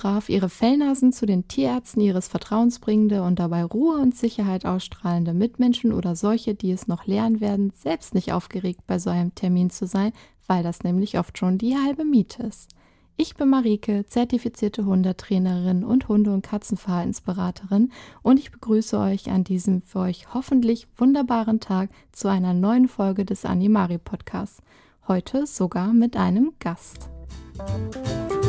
brav ihre Fellnasen zu den Tierärzten ihres Vertrauens bringende und dabei Ruhe und Sicherheit ausstrahlende Mitmenschen oder solche, die es noch lernen werden, selbst nicht aufgeregt bei so einem Termin zu sein, weil das nämlich oft schon die halbe Miete ist. Ich bin Marike, zertifizierte Hundetrainerin und Hunde- und Katzenverhaltensberaterin und ich begrüße euch an diesem für euch hoffentlich wunderbaren Tag zu einer neuen Folge des Animari Podcasts. Heute sogar mit einem Gast. Ich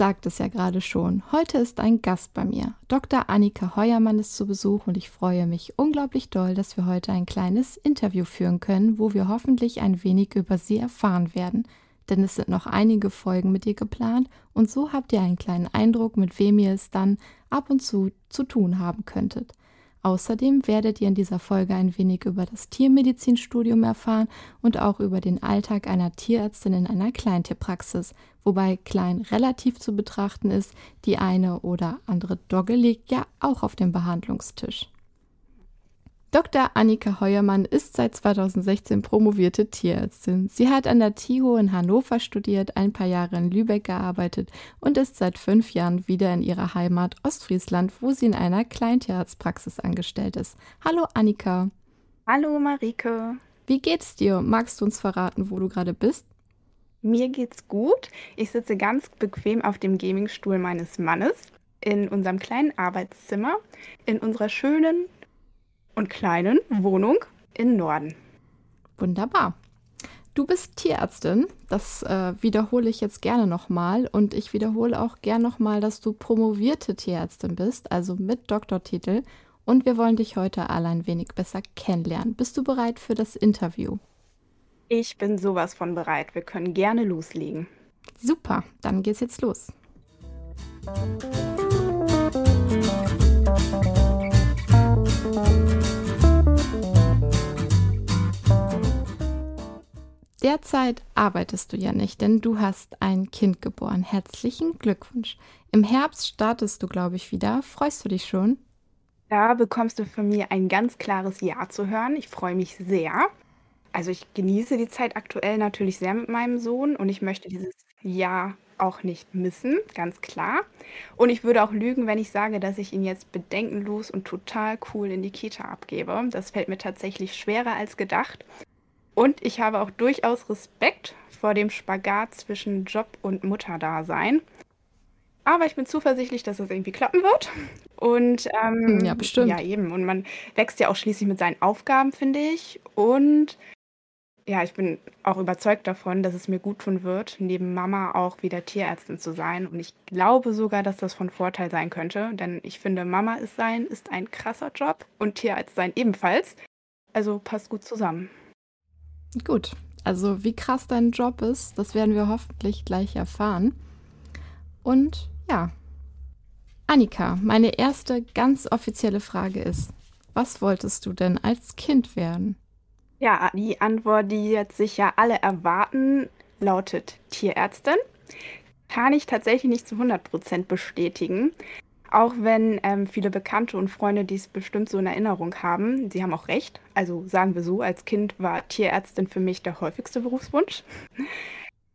sagte es ja gerade schon, heute ist ein Gast bei mir. Dr. Annika Heuermann ist zu Besuch und ich freue mich unglaublich doll, dass wir heute ein kleines Interview führen können, wo wir hoffentlich ein wenig über sie erfahren werden. Denn es sind noch einige Folgen mit ihr geplant und so habt ihr einen kleinen Eindruck, mit wem ihr es dann ab und zu zu tun haben könntet. Außerdem werdet ihr in dieser Folge ein wenig über das Tiermedizinstudium erfahren und auch über den Alltag einer Tierärztin in einer Kleintierpraxis, wobei klein relativ zu betrachten ist, die eine oder andere Dogge liegt ja auch auf dem Behandlungstisch. Dr. Annika Heuermann ist seit 2016 promovierte Tierärztin. Sie hat an der TIHO in Hannover studiert, ein paar Jahre in Lübeck gearbeitet und ist seit fünf Jahren wieder in ihrer Heimat Ostfriesland, wo sie in einer Kleintierarztpraxis angestellt ist. Hallo Annika. Hallo Marike. Wie geht's dir? Magst du uns verraten, wo du gerade bist? Mir geht's gut. Ich sitze ganz bequem auf dem Gamingstuhl meines Mannes in unserem kleinen Arbeitszimmer in unserer schönen und kleinen Wohnung im Norden. Wunderbar. Du bist Tierärztin, das äh, wiederhole ich jetzt gerne nochmal und ich wiederhole auch gerne nochmal, dass du promovierte Tierärztin bist, also mit Doktortitel und wir wollen dich heute alle ein wenig besser kennenlernen. Bist du bereit für das Interview? Ich bin sowas von bereit. Wir können gerne loslegen. Super, dann geht's jetzt los. Derzeit arbeitest du ja nicht, denn du hast ein Kind geboren. Herzlichen Glückwunsch. Im Herbst startest du, glaube ich, wieder. Freust du dich schon? Da bekommst du von mir ein ganz klares Ja zu hören. Ich freue mich sehr. Also ich genieße die Zeit aktuell natürlich sehr mit meinem Sohn und ich möchte dieses Ja auch nicht missen, ganz klar. Und ich würde auch lügen, wenn ich sage, dass ich ihn jetzt bedenkenlos und total cool in die Kita abgebe. Das fällt mir tatsächlich schwerer als gedacht. Und ich habe auch durchaus Respekt vor dem Spagat zwischen Job und Mutterdasein. Aber ich bin zuversichtlich, dass das irgendwie klappen wird. Und ähm, ja, bestimmt. Ja, eben. Und man wächst ja auch schließlich mit seinen Aufgaben, finde ich. Und ja, ich bin auch überzeugt davon, dass es mir gut tun wird, neben Mama auch wieder Tierärztin zu sein. Und ich glaube sogar, dass das von Vorteil sein könnte, denn ich finde, Mama ist sein ist ein krasser Job und Tierarzt sein ebenfalls. Also passt gut zusammen. Gut, also wie krass dein Job ist, das werden wir hoffentlich gleich erfahren. Und ja, Annika, meine erste ganz offizielle Frage ist, was wolltest du denn als Kind werden? Ja, die Antwort, die jetzt sicher alle erwarten, lautet Tierärztin. Kann ich tatsächlich nicht zu 100% bestätigen. Auch wenn ähm, viele Bekannte und Freunde dies bestimmt so in Erinnerung haben, sie haben auch recht. Also sagen wir so, als Kind war Tierärztin für mich der häufigste Berufswunsch. Mhm.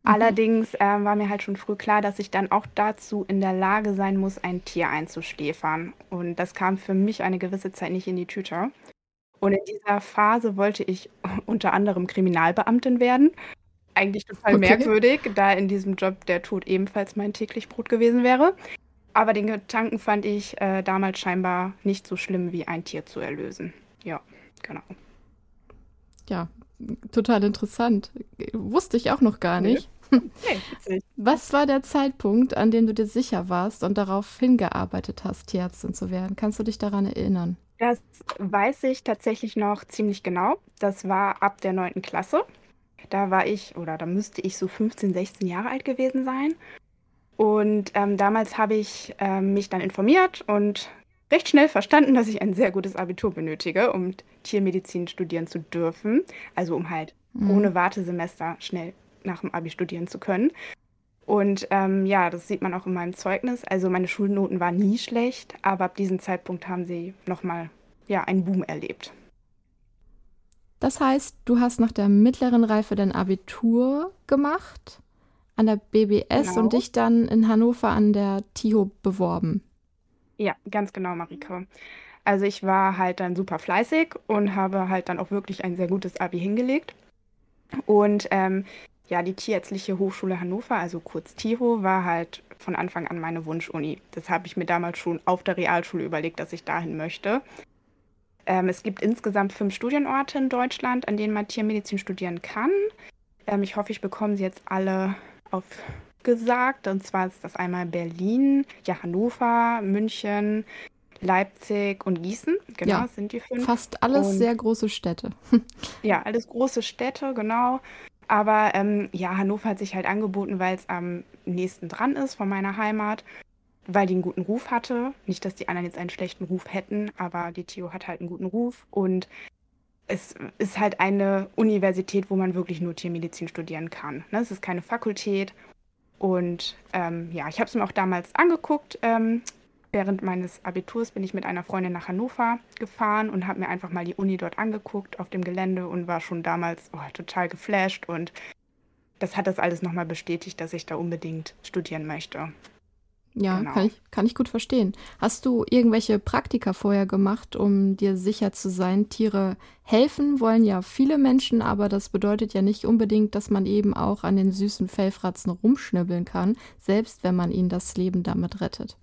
Allerdings ähm, war mir halt schon früh klar, dass ich dann auch dazu in der Lage sein muss, ein Tier einzuschläfern. Und das kam für mich eine gewisse Zeit nicht in die Tüte. Und in dieser Phase wollte ich unter anderem Kriminalbeamtin werden. Eigentlich total okay. merkwürdig, da in diesem Job der Tod ebenfalls mein täglich Brot gewesen wäre. Aber den Gedanken fand ich äh, damals scheinbar nicht so schlimm, wie ein Tier zu erlösen. Ja, genau. Ja, total interessant. Wusste ich auch noch gar nicht. Okay, Was war der Zeitpunkt, an dem du dir sicher warst und darauf hingearbeitet hast, Tierärztin zu werden? Kannst du dich daran erinnern? Das weiß ich tatsächlich noch ziemlich genau. Das war ab der 9. Klasse. Da war ich, oder da müsste ich so 15, 16 Jahre alt gewesen sein. Und ähm, damals habe ich ähm, mich dann informiert und recht schnell verstanden, dass ich ein sehr gutes Abitur benötige, um Tiermedizin studieren zu dürfen. Also um halt mhm. ohne Wartesemester schnell nach dem Abi studieren zu können. Und ähm, ja, das sieht man auch in meinem Zeugnis. Also meine Schulnoten waren nie schlecht, aber ab diesem Zeitpunkt haben sie nochmal ja, einen Boom erlebt. Das heißt, du hast nach der mittleren Reife dein Abitur gemacht an der BBS Genau. und dich dann in Hannover an der TIHO beworben. Ja, ganz genau, Marike. Also ich war halt dann super fleißig und habe halt dann auch wirklich ein sehr gutes Abi hingelegt. Und ähm, ja, die Tierärztliche Hochschule Hannover, also kurz TIHO, war halt von Anfang an meine Wunschuni. Das habe ich mir damals schon auf der Realschule überlegt, dass ich dahin möchte. Ähm, es gibt insgesamt fünf Studienorte in Deutschland, an denen man Tiermedizin studieren kann. Ähm, ich hoffe, ich bekomme sie jetzt alle aufgesagt. Und zwar ist das einmal Berlin, ja, Hannover, München, Leipzig und Gießen. Genau, Ja, sind die fünf. fast alles Und sehr große Städte. ja, alles große Städte, genau. Aber ähm, ja, Hannover hat sich halt angeboten, weil es am nächsten dran ist von meiner Heimat, weil die einen guten Ruf hatte. Nicht, dass die anderen jetzt einen schlechten Ruf hätten, aber die TU hat halt einen guten Ruf und es ist halt eine Universität, wo man wirklich nur Tiermedizin studieren kann. Ne? Es ist keine Fakultät. Und ähm, ja, ich habe es mir auch damals angeguckt. Ähm, während meines Abiturs bin ich mit einer Freundin nach Hannover gefahren und habe mir einfach mal die Uni dort angeguckt auf dem Gelände und war schon damals oh, total geflasht. Und das hat das alles nochmal bestätigt, dass ich da unbedingt studieren möchte. Ja, Genau. kann ich, kann ich gut verstehen. Hast du irgendwelche Praktika vorher gemacht, um dir sicher zu sein? Tiere helfen wollen ja viele Menschen, aber das bedeutet ja nicht unbedingt, dass man eben auch an den süßen Fellfratzen rumschnibbeln kann, selbst wenn man ihnen das Leben damit rettet.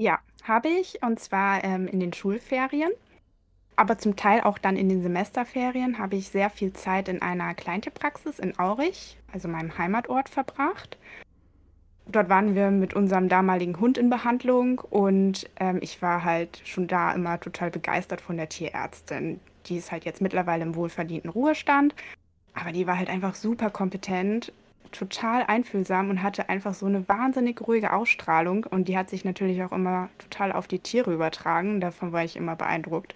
Ja, habe ich. Und zwar ähm, in den Schulferien. Aber zum Teil auch dann in den Semesterferien habe ich sehr viel Zeit in einer Kleintierpraxis in Aurich, also meinem Heimatort, verbracht. Dort waren wir mit unserem damaligen Hund in Behandlung und ähm, ich war halt schon da immer total begeistert von der Tierärztin. Die ist halt jetzt mittlerweile im wohlverdienten Ruhestand, aber die war halt einfach super kompetent, total einfühlsam und hatte einfach so eine wahnsinnig ruhige Ausstrahlung und die hat sich natürlich auch immer total auf die Tiere übertragen. Davon war ich immer beeindruckt.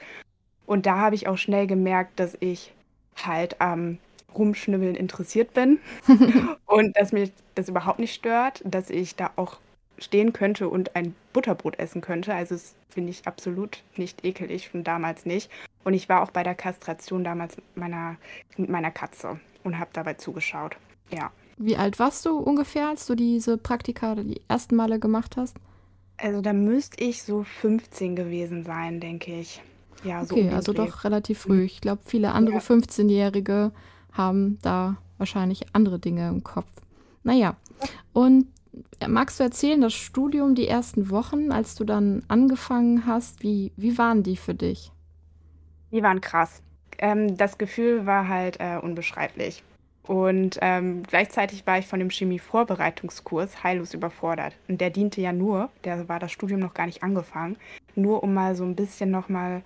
Und da habe ich auch schnell gemerkt, dass ich halt am Rumschnibbeln interessiert bin und dass mich das überhaupt nicht stört, dass ich da auch stehen könnte und ein Butterbrot essen könnte. Also das finde ich absolut nicht ekelig, von damals nicht. Und ich war auch bei der Kastration damals mit meiner, mit meiner Katze und habe dabei zugeschaut. Ja. Wie alt warst du ungefähr, als du diese Praktika die ersten Male gemacht hast? Also da müsste ich so 15 gewesen sein, denke ich. Ja, so Okay, also Dreh. doch relativ früh. Ich glaube, viele andere Ja. 15-Jährige haben da wahrscheinlich andere Dinge im Kopf. Naja, und magst du erzählen, das Studium, die ersten Wochen, als du dann angefangen hast, wie, wie waren die für dich? Die waren krass. Ähm, das Gefühl war halt äh, unbeschreiblich. Und ähm, gleichzeitig war ich von dem Chemie-Vorbereitungskurs heillos überfordert. Und der diente ja nur, der war das Studium noch gar nicht angefangen, nur um mal so ein bisschen nochmal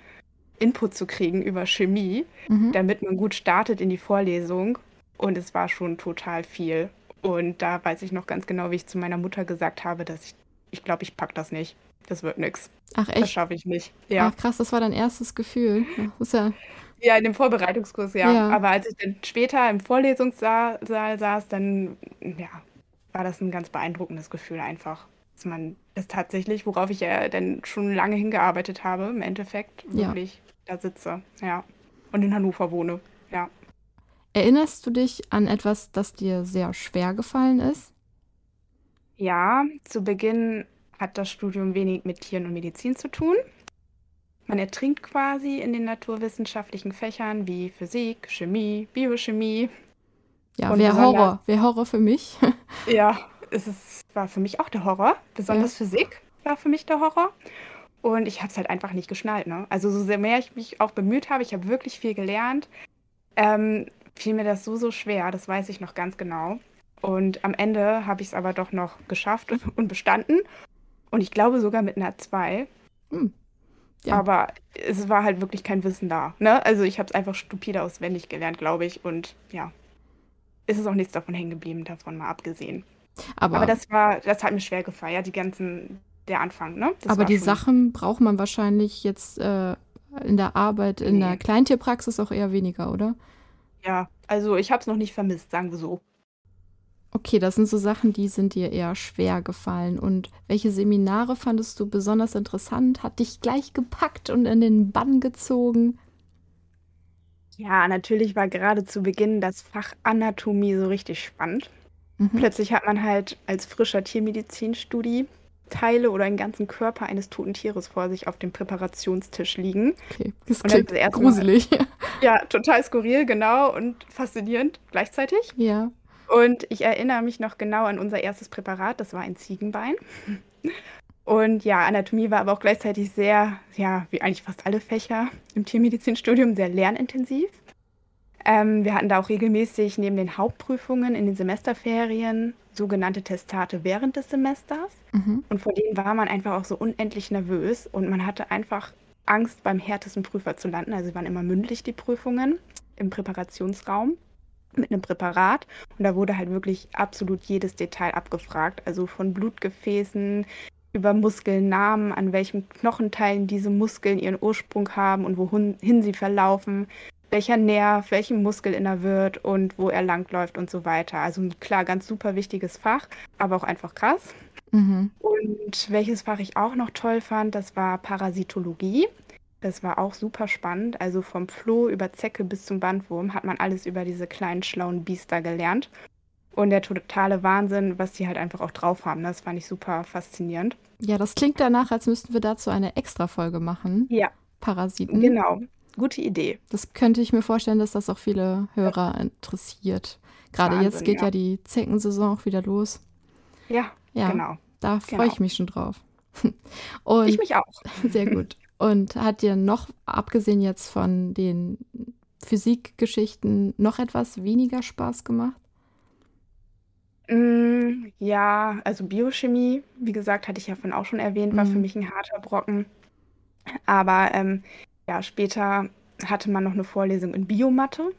Input zu kriegen über Chemie, Mhm. damit man gut startet in die Vorlesung. Und es war schon total viel. Und da weiß ich noch ganz genau, wie ich zu meiner Mutter gesagt habe, dass ich, ich glaube, ich pack das nicht. Das wird nix. Ach Das echt? schaffe ich nicht. Ja. Ach krass, das war dein erstes Gefühl. Das ist ja, Ja, in dem Vorbereitungskurs, ja. Ja. Aber als ich dann später im Vorlesungssaal Saal saß, dann ja, war das ein ganz beeindruckendes Gefühl einfach. Dass man es tatsächlich, worauf ich ja dann schon lange hingearbeitet habe, im Endeffekt Ja. wirklich da sitze. Ja. Und in Hannover wohne. Ja. erinnerst du dich an etwas, das dir sehr schwer gefallen ist? Ja, zu Beginn hat das Studium wenig mit Tieren und Medizin zu tun. Man ertrinkt quasi in den naturwissenschaftlichen Fächern wie Physik, Chemie, Biochemie. Ja, wäre Horror, wäre Horror für mich. Ja, es ist, war für mich auch der Horror. Besonders Physik war für mich der Horror. Und ich habe es halt einfach nicht geschnallt. Ne? Also so sehr mehr ich mich auch bemüht habe, ich habe wirklich viel gelernt, ähm, fiel mir das so, so schwer. Das weiß ich noch ganz genau. Und am Ende habe ich es aber doch noch geschafft und bestanden. Und ich glaube sogar mit einer 2. Hm. Ja. Aber es war halt wirklich kein Wissen da. Ne? Also ich habe es einfach stupide auswendig gelernt, glaube ich. Und ja, ist es auch nichts davon hängen geblieben, davon mal abgesehen. Aber, Aber das war, das hat mir schwer gefeiert, die ganzen, der Anfang, ne? Das aber die Sachen braucht man wahrscheinlich jetzt äh, in der Arbeit, in der Nee. Kleintierpraxis auch eher weniger, oder? Ja, also ich habe es noch nicht vermisst, sagen wir so. Okay, das sind so Sachen, die sind dir eher schwer gefallen. Und welche Seminare fandest du besonders interessant? Hat dich gleich gepackt und in den Bann gezogen? Ja, natürlich war gerade zu Beginn das Fach Anatomie so richtig spannend. Mhm. Plötzlich hat man halt als frischer Tiermedizinstudie Teile oder einen ganzen Körper eines toten Tieres vor sich auf dem Präparationstisch liegen. Okay, das klingt erste Mal gruselig. ja, total skurril, genau, und faszinierend gleichzeitig. Ja. Und ich erinnere mich noch genau an unser erstes Präparat, das war ein Ziegenbein. Und ja, Anatomie war aber auch gleichzeitig sehr, ja, wie eigentlich fast alle Fächer im Tiermedizinstudium, sehr lernintensiv. Ähm, wir hatten da auch regelmäßig neben den Hauptprüfungen in den Semesterferien sogenannte Testate während des Semesters. Mhm. Und vor denen war man einfach auch so unendlich nervös und man hatte einfach Angst, beim härtesten Prüfer zu landen. Also sie waren immer mündlich die Prüfungen im Präparationsraum mit einem Präparat. Und da wurde halt wirklich absolut jedes Detail abgefragt. Also von Blutgefäßen über Muskelnamen, an welchen Knochenteilen diese Muskeln ihren Ursprung haben und wohin sie verlaufen, welcher Nerv, welchem Muskel innerwirrt und wo er langläuft und so weiter. Also klar, ganz super wichtiges Fach, aber auch einfach krass. Mhm. Und welches Fach ich auch noch toll fand, das war Parasitologie. Das war auch super spannend. Also vom Floh über Zecke bis zum Bandwurm hat man alles über diese kleinen schlauen Biester gelernt. Und der totale Wahnsinn, was die halt einfach auch drauf haben. Das fand ich super faszinierend. Ja, das klingt danach, als müssten wir dazu eine Extra-Folge machen. Ja, Parasiten. genau. Gute Idee. Das könnte ich mir vorstellen, dass das auch viele Hörer interessiert. Gerade jetzt Wahnsinn, geht ja ja. die Zeckensaison auch wieder los. Ja, Ja, genau. da freue Genau. ich mich schon drauf. Und Ich mich auch. sehr gut. Und hat dir noch, abgesehen jetzt von den Physikgeschichten, noch etwas weniger Spaß gemacht? Mm, ja, also Biochemie, wie gesagt, hatte ich ja vorhin auch schon erwähnt, war für Mhm. mich ein harter Brocken. Aber ähm, ja, später hatte man noch eine Vorlesung in Biomathe.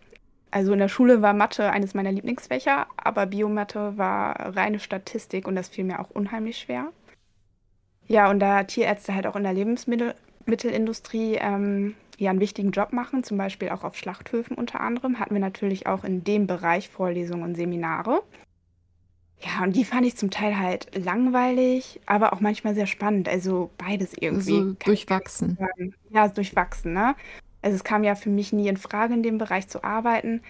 Also in der Schule war Mathe eines meiner Lieblingsfächer, aber Biomathe war reine Statistik und das fiel mir auch unheimlich schwer. Ja, und da Tierärzte halt auch in der Lebensmittelindustrie ähm, ja einen wichtigen Job machen, zum Beispiel auch auf Schlachthöfen unter anderem, hatten wir natürlich auch in dem Bereich Vorlesungen und Seminare. Ja, und die fand ich zum Teil halt langweilig, aber auch manchmal sehr spannend. Also beides irgendwie. So ich durchwachsen. Ja, durchwachsen, ne? Also es kam ja für mich nie in Frage, in dem Bereich zu arbeiten.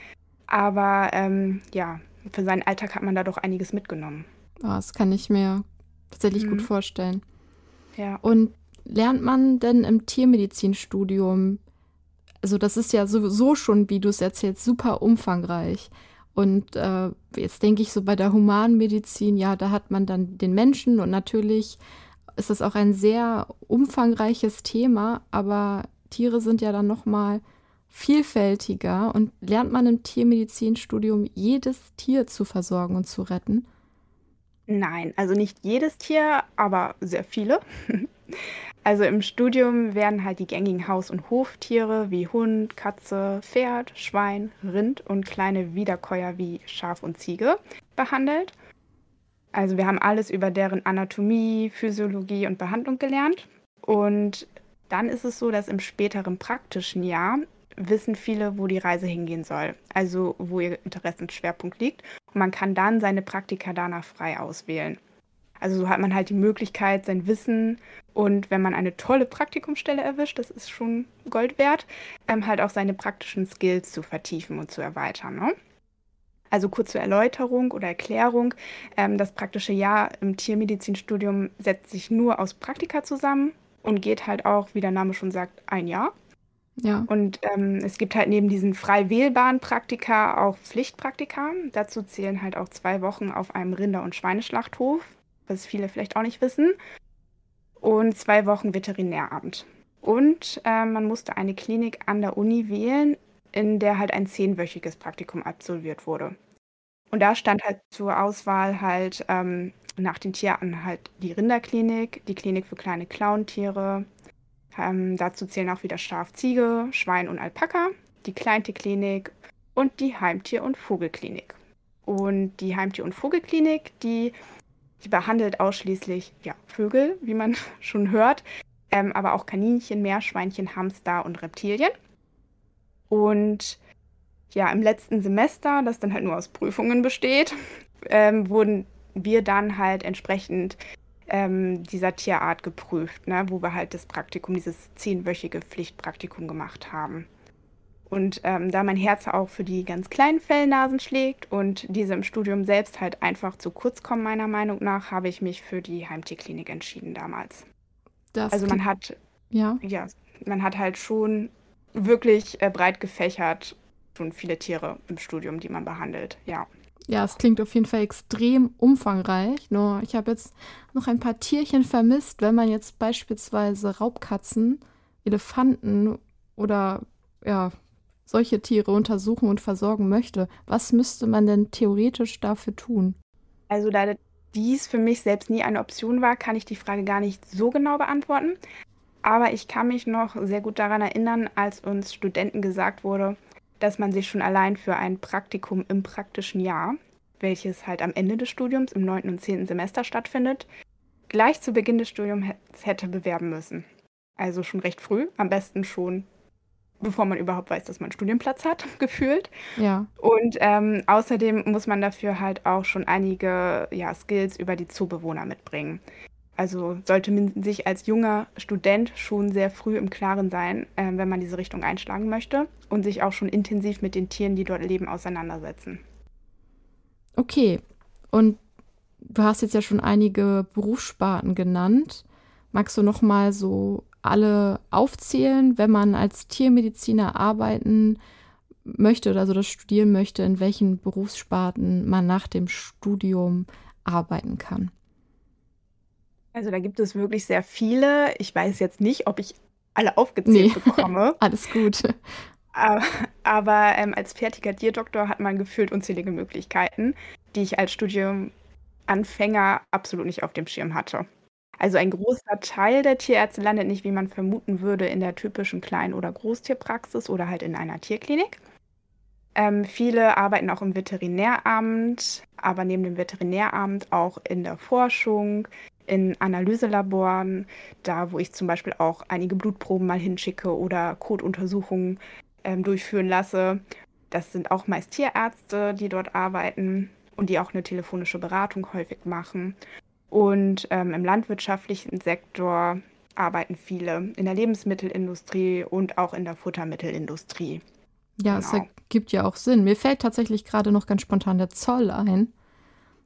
Aber ähm, ja, für seinen Alltag hat man da doch einiges mitgenommen. Ah, das kann ich mir tatsächlich gut Mhm. vorstellen. Ja. Und lernt man denn im Tiermedizinstudium, also das ist ja sowieso schon, wie du es erzählst, super umfangreich. Und äh, jetzt denke ich so bei der Humanmedizin, ja, da hat man dann den Menschen und natürlich ist das auch ein sehr umfangreiches Thema, aber Tiere sind ja dann noch mal vielfältiger und lernt man im Tiermedizinstudium jedes Tier zu versorgen und zu retten. Nein, also nicht jedes Tier, aber sehr viele. Also im Studium werden halt die gängigen Haus- und Hoftiere wie Hund, Katze, Pferd, Schwein, Rind und kleine Wiederkäuer wie Schaf und Ziege behandelt. Also wir haben alles über deren Anatomie, Physiologie und Behandlung gelernt. Und dann ist es so, dass im späteren praktischen Jahr wissen viele, wo die Reise hingehen soll. Also wo ihr Interessensschwerpunkt liegt. Und man kann dann seine Praktika danach frei auswählen. Also so hat man halt die Möglichkeit, sein Wissen und wenn man eine tolle Praktikumsstelle erwischt, das ist schon Gold wert, ähm, halt auch seine praktischen Skills zu vertiefen und zu erweitern. Ne? Also kurz zur Erläuterung oder Erklärung. Ähm, das praktische Jahr im Tiermedizinstudium setzt sich nur aus Praktika zusammen und geht halt auch, wie der Name schon sagt, ein Jahr. Ja. Und ähm, es gibt halt neben diesen frei wählbaren Praktika auch Pflichtpraktika. Dazu zählen halt auch zwei Wochen auf einem Rinder- und Schweineschlachthof, was viele vielleicht auch nicht wissen, und zwei Wochen Veterinäramt. Und äh, man musste eine Klinik an der Uni wählen, in der halt ein zehnwöchiges Praktikum absolviert wurde. Und da stand halt zur Auswahl halt ähm, nach den Tierarten halt die Rinderklinik, die Klinik für kleine Clowntiere, ähm, dazu zählen auch wieder Schaf, Ziege, Schwein und Alpaka, die Kleintierklinik und die Heimtier- und Vogelklinik. Und die Heimtier- und Vogelklinik, die, die behandelt ausschließlich ja, Vögel, wie man schon hört, ähm, aber auch Kaninchen, Meerschweinchen, Hamster und Reptilien. Und ja, im letzten Semester, das dann halt nur aus Prüfungen besteht, ähm, wurden wir dann halt entsprechend ähm, dieser Tierart geprüft, ne, wo wir halt das Praktikum, dieses zehnwöchige Pflichtpraktikum gemacht haben. Und ähm, da mein Herz auch für die ganz kleinen Fellnasen schlägt und diese im Studium selbst halt einfach zu kurz kommen, meiner Meinung nach, habe ich mich für die Heimtierklinik entschieden damals. Das also man hat, ja. ja, man hat halt schon wirklich äh, breit gefächert schon viele Tiere im Studium, die man behandelt, ja. Ja, es klingt auf jeden Fall extrem umfangreich. Nur ich habe jetzt noch ein paar Tierchen vermisst, wenn man jetzt beispielsweise Raubkatzen, Elefanten oder ja, solche Tiere untersuchen und versorgen möchte. Was müsste man denn theoretisch dafür tun? Also da dies für mich selbst nie eine Option war, kann ich die Frage gar nicht so genau beantworten. Aber ich kann mich noch sehr gut daran erinnern, als uns Studenten gesagt wurde, dass man sich schon allein für ein Praktikum im praktischen Jahr, welches halt am Ende des Studiums im 9. und 10. Semester stattfindet, gleich zu Beginn des Studiums hätte bewerben müssen. Also schon recht früh, am besten schon bevor man überhaupt weiß, dass man einen Studienplatz hat, gefühlt. Ja. Und ähm, außerdem muss man dafür halt auch schon einige ja, Skills über die Zoobewohner mitbringen. Also sollte man sich als junger Student schon sehr früh im Klaren sein, äh, wenn man diese Richtung einschlagen möchte und sich auch schon intensiv mit den Tieren, die dort leben, auseinandersetzen. Okay. Und du hast jetzt ja schon einige Berufssparten genannt. Magst du noch mal so alle aufzählen, wenn man als Tiermediziner arbeiten möchte oder so das studieren möchte, in welchen Berufssparten man nach dem Studium arbeiten kann? Also da gibt es wirklich sehr viele. Ich weiß jetzt nicht, ob ich alle aufgezählt nee. bekomme. Alles gut. Aber, aber ähm, als fertiger Tierdoktor hat man gefühlt unzählige Möglichkeiten, die ich als Studiumanfänger absolut nicht auf dem Schirm hatte. Also ein großer Teil der Tierärzte landet nicht, wie man vermuten würde, in der typischen Klein- oder Großtierpraxis oder halt in einer Tierklinik. Ähm, viele arbeiten auch im Veterinäramt, aber neben dem Veterinäramt auch in der Forschung, in Analyselaboren, da wo ich zum Beispiel auch einige Blutproben mal hinschicke oder Kotuntersuchungen ähm, durchführen lasse. Das sind auch meist Tierärzte, die dort arbeiten und die auch eine telefonische Beratung häufig machen. Und ähm, im landwirtschaftlichen Sektor arbeiten viele in der Lebensmittelindustrie und auch in der Futtermittelindustrie. Ja, genau. es ergibt ja auch Sinn. Mir fällt tatsächlich gerade noch ganz spontan der Zoll ein.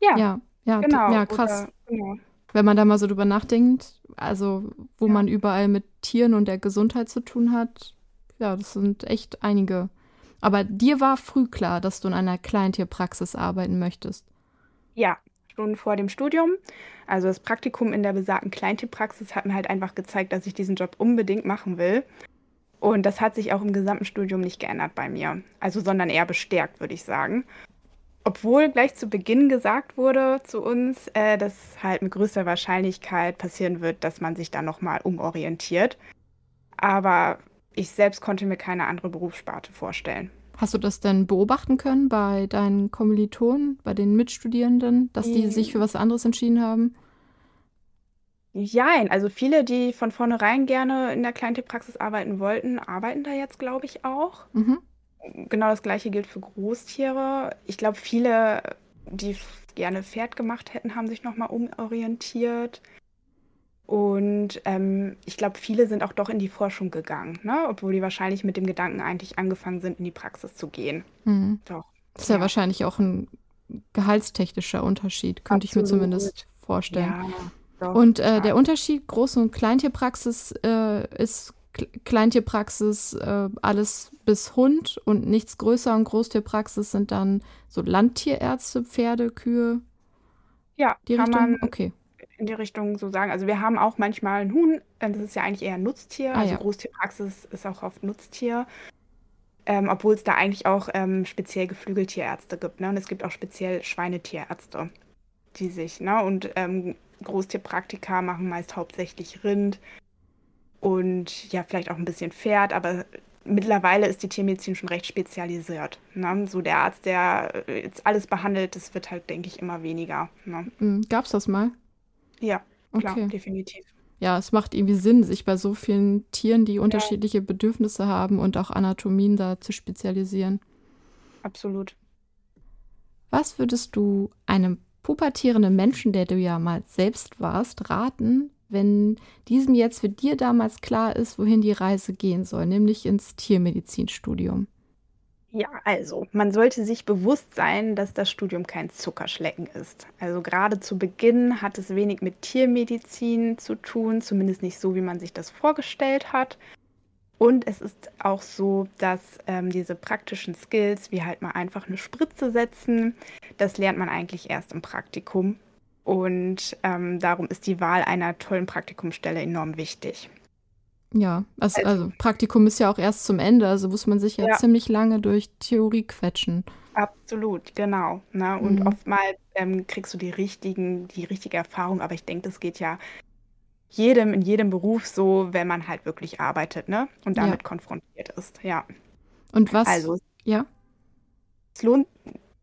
Ja, ja, ja, genau. ja krass. Oder, genau. Wenn man da mal so drüber nachdenkt, also wo ja. man überall mit Tieren und der Gesundheit zu tun hat, ja, das sind echt einige. Aber dir war früh klar, dass du in einer Kleintierpraxis arbeiten möchtest. Ja, schon vor dem Studium. Also das Praktikum in der besagten Kleintierpraxis hat mir halt einfach gezeigt, dass ich diesen Job unbedingt machen will. Und das hat sich auch im gesamten Studium nicht geändert bei mir. Also, sondern eher bestärkt, würde ich sagen. Obwohl gleich zu Beginn gesagt wurde zu uns, äh, dass halt mit größter Wahrscheinlichkeit passieren wird, dass man sich da nochmal umorientiert. Aber ich selbst konnte mir keine andere Berufssparte vorstellen. Hast du das denn beobachten können bei deinen Kommilitonen, bei den Mitstudierenden, dass die sich für was anderes entschieden haben? Jein, also viele, die von vornherein gerne in der Kleintierpraxis arbeiten wollten, arbeiten da jetzt, glaube ich, auch. Mhm. Genau das gleiche gilt für Großtiere. Ich glaube, viele, die gerne Pferd gemacht hätten, haben sich nochmal umorientiert. Und ähm, ich glaube, viele sind auch doch in die Forschung gegangen, ne? obwohl die wahrscheinlich mit dem Gedanken eigentlich angefangen sind, in die Praxis zu gehen. Mhm. Doch. Das ist ja. ja. wahrscheinlich auch ein gehaltstechnischer Unterschied, könnte Absolut. ich mir zumindest vorstellen. Ja, doch, und äh, der Unterschied Groß- und Kleintierpraxis äh, ist Kleintierpraxis äh, alles bis Hund und nichts größer und Großtierpraxis sind dann so Landtierärzte, Pferde, Kühe. Ja, die kann Richtung? man okay in die Richtung so sagen. Also wir haben auch manchmal ein Huhn, äh, das ist ja eigentlich eher ein Nutztier, ah, also ja. Großtierpraxis ist auch oft Nutztier. Ähm, obwohl es da eigentlich auch ähm, speziell Geflügeltierärzte gibt. Ne? Und es gibt auch speziell Schweinetierärzte, die sich, ne? Und ähm, Großtierpraktika machen meist hauptsächlich Rind und ja, vielleicht auch ein bisschen Pferd, aber mittlerweile ist die Tiermedizin schon recht spezialisiert. Ne? So der Arzt, der jetzt alles behandelt, das wird halt, denke ich, immer weniger. Ne? Mhm. Gab es das mal? Ja, klar, okay. definitiv. Ja, es macht irgendwie Sinn, sich bei so vielen Tieren, die unterschiedliche ja. Bedürfnisse haben und auch Anatomien da zu spezialisieren. Absolut. Was würdest du einem pubertierenden Menschen, der du ja mal selbst warst, raten, wenn diesem jetzt für dir damals klar ist, wohin die Reise gehen soll, nämlich ins Tiermedizinstudium? Ja, also man sollte sich bewusst sein, dass das Studium kein Zuckerschlecken ist. Also gerade zu Beginn hat es wenig mit Tiermedizin zu tun, zumindest nicht so, wie man sich das vorgestellt hat. Und es ist auch so, dass ähm, diese praktischen Skills, wie halt mal einfach eine Spritze setzen, das lernt man eigentlich erst im Praktikum. Und ähm, darum ist die Wahl einer tollen Praktikumsstelle enorm wichtig. Ja, also, also, also, Praktikum ist ja auch erst zum Ende, also muss man sich ja, ja. ziemlich lange durch Theorie quetschen. Absolut, genau. Ne? Und mhm. oftmals ähm, kriegst du die richtigen, die richtige Erfahrung, aber ich denke, das geht ja jedem in jedem Beruf so, wenn man halt wirklich arbeitet, ne? Und damit ja. konfrontiert ist, ja. Und was? Also, ja. Es lohnt,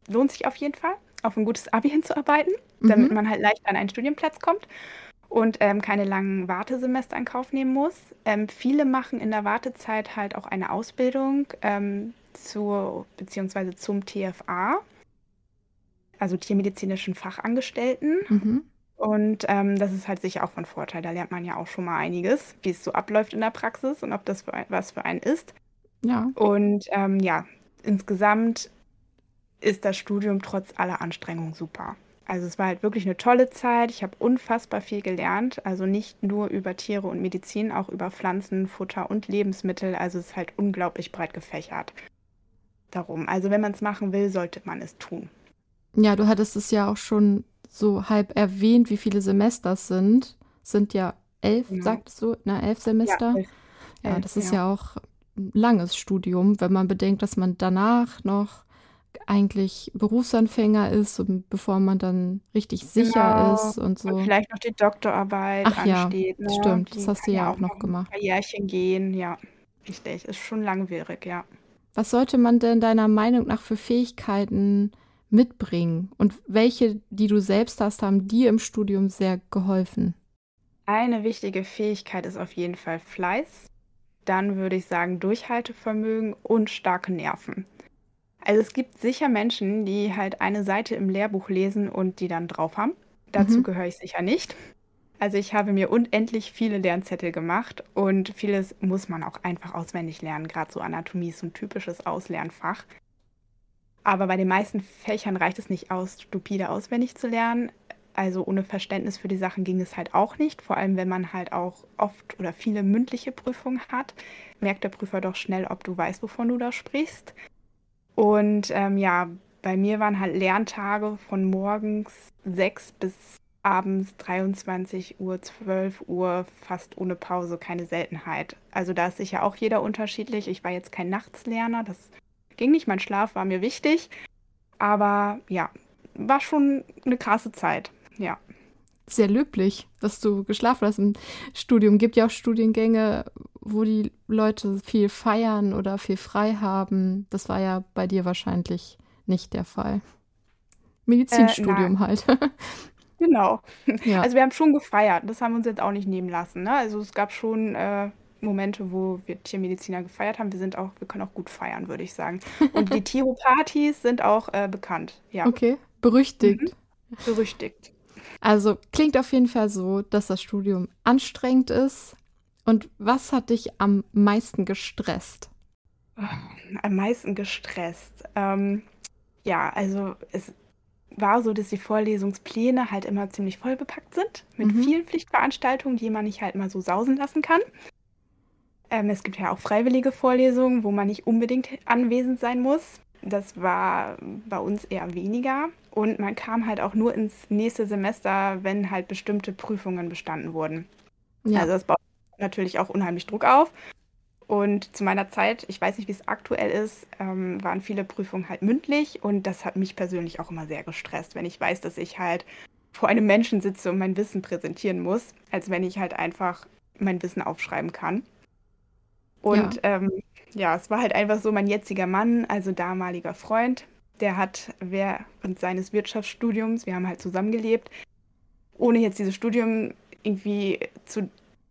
lohnt sich auf jeden Fall, auf ein gutes Abi hinzuarbeiten, mhm. damit man halt leicht an einen Studienplatz kommt und ähm, keine langen Wartesemester in Kauf nehmen muss. Ähm, viele machen in der Wartezeit halt auch eine Ausbildung ähm, zur beziehungsweise zum TFA, also tiermedizinischen Fachangestellten. Mhm. Und ähm, das ist halt sicher auch von Vorteil. Da lernt man ja auch schon mal einiges, wie es so abläuft in der Praxis und ob das für ein, was für einen ist. Ja. Und ähm, ja, insgesamt ist das Studium trotz aller Anstrengungen super. Also es war halt wirklich eine tolle Zeit. Ich habe unfassbar viel gelernt. Also nicht nur über Tiere und Medizin, auch über Pflanzen, Futter und Lebensmittel. Also es ist halt unglaublich breit gefächert. Darum. Also wenn man es machen will, sollte man es tun. Ja, du hattest es ja auch schon so halb erwähnt, wie viele Semester es sind. Sind ja elf. Genau. sagtest du? Na, elf Semester. Ja, elf. ja das ist ja. ja auch ein langes Studium, wenn man bedenkt, dass man danach noch eigentlich Berufsanfänger ist, bevor man dann richtig sicher genau. ist und so. Und vielleicht noch die Doktorarbeit Ach ansteht. Ja, ne? stimmt, das hast du ja auch noch gemacht. Ein Jährchen gehen, ja. Richtig, ist schon langwierig, ja. Was sollte man denn deiner Meinung nach für Fähigkeiten mitbringen? Und welche, die du selbst hast, haben dir im Studium sehr geholfen? Eine wichtige Fähigkeit ist auf jeden Fall Fleiß. Dann würde ich sagen Durchhaltevermögen und starke Nerven. Also es gibt sicher Menschen, die halt eine Seite im Lehrbuch lesen und die dann drauf haben. Dazu mhm. gehöre ich sicher nicht. Also ich habe mir unendlich viele Lernzettel gemacht und vieles muss man auch einfach auswendig lernen. Gerade so Anatomie ist so ein typisches Auslernfach. Aber bei den meisten Fächern reicht es nicht aus, stupide auswendig zu lernen. Also ohne Verständnis für die Sachen ging es halt auch nicht. Vor allem, wenn man halt auch oft oder viele mündliche Prüfungen hat, merkt der Prüfer doch schnell, ob du weißt, wovon du da sprichst. Und ähm, ja, bei mir waren halt Lerntage von morgens 6 bis abends 23 Uhr, 12 Uhr, fast ohne Pause, keine Seltenheit. Also da ist sicher auch jeder unterschiedlich. Ich war jetzt kein Nachtslerner, das ging nicht. Mein Schlaf war mir wichtig. Aber ja, war schon eine krasse Zeit, ja. Sehr löblich, dass du geschlafen hast im Studium. Gibt ja auch Studiengänge, wo die Leute viel feiern oder viel frei haben. Das war ja bei dir wahrscheinlich nicht der Fall. Medizinstudium äh, halt. genau. Ja. Also wir haben schon gefeiert. Das haben wir uns jetzt auch nicht nehmen lassen. Ne? Also es gab schon äh, Momente, wo wir Tiermediziner gefeiert haben. Wir sind auch, wir können auch gut feiern, würde ich sagen. Und die Tiro-Partys sind auch äh, bekannt. Ja. Okay, berüchtigt. Mhm. Berüchtigt. Also klingt auf jeden Fall so, dass das Studium anstrengend ist, und was hat dich am meisten gestresst? Am meisten gestresst. Ähm, ja, also es war so, dass die Vorlesungspläne halt immer ziemlich vollbepackt sind mit mhm. vielen Pflichtveranstaltungen, die man nicht halt mal so sausen lassen kann. Ähm, es gibt ja auch freiwillige Vorlesungen, wo man nicht unbedingt anwesend sein muss. Das war bei uns eher weniger. Und man kam halt auch nur ins nächste Semester, wenn halt bestimmte Prüfungen bestanden wurden. Ja. Also das baut natürlich auch unheimlich Druck auf. Und zu meiner Zeit, ich weiß nicht, wie es aktuell ist, ähm, waren viele Prüfungen halt mündlich und das hat mich persönlich auch immer sehr gestresst, wenn ich weiß, dass ich halt vor einem Menschen sitze und mein Wissen präsentieren muss, als wenn ich halt einfach mein Wissen aufschreiben kann. Und ja, ähm, ja es war halt einfach so, mein jetziger Mann, also damaliger Freund, der hat während seines Wirtschaftsstudiums, wir haben halt zusammengelebt, ohne jetzt dieses Studium irgendwie zu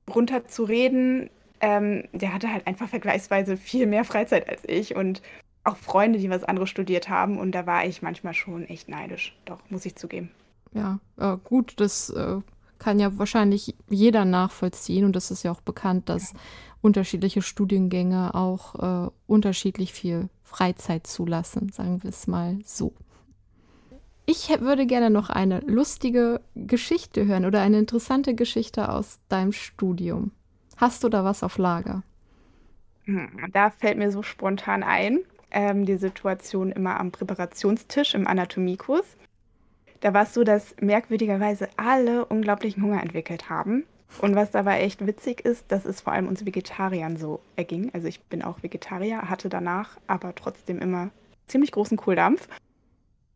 runterzureden, ähm, der hatte halt einfach vergleichsweise viel mehr Freizeit als ich und auch Freunde, die was anderes studiert haben. Und da war ich manchmal schon echt neidisch. Doch, muss ich zugeben. Ja, äh, gut, das äh, kann ja wahrscheinlich jeder nachvollziehen. Und das ist ja auch bekannt, dass ja. unterschiedliche Studiengänge auch äh, unterschiedlich viel Freizeit zulassen, sagen wir es mal so. Ich würde gerne noch eine lustige Geschichte hören oder eine interessante Geschichte aus deinem Studium. Hast du da was auf Lager? Hm, da fällt mir so spontan ein, ähm, die Situation immer am Präparationstisch im Anatomiekurs. Da war es so, dass merkwürdigerweise alle unglaublichen Hunger entwickelt haben. Und was dabei echt witzig ist, dass es vor allem uns Vegetariern so erging. Also ich bin auch Vegetarier, hatte danach aber trotzdem immer ziemlich großen Kohldampf.